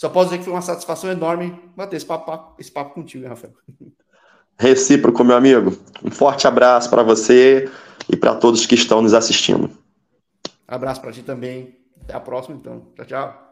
A: só posso dizer que foi uma satisfação enorme bater esse papo, esse papo contigo, Rafael.
B: Recíproco, meu amigo. Um forte abraço para você e para todos que estão nos assistindo.
A: Abraço para ti também. Até a próxima, então. Tchau, tchau.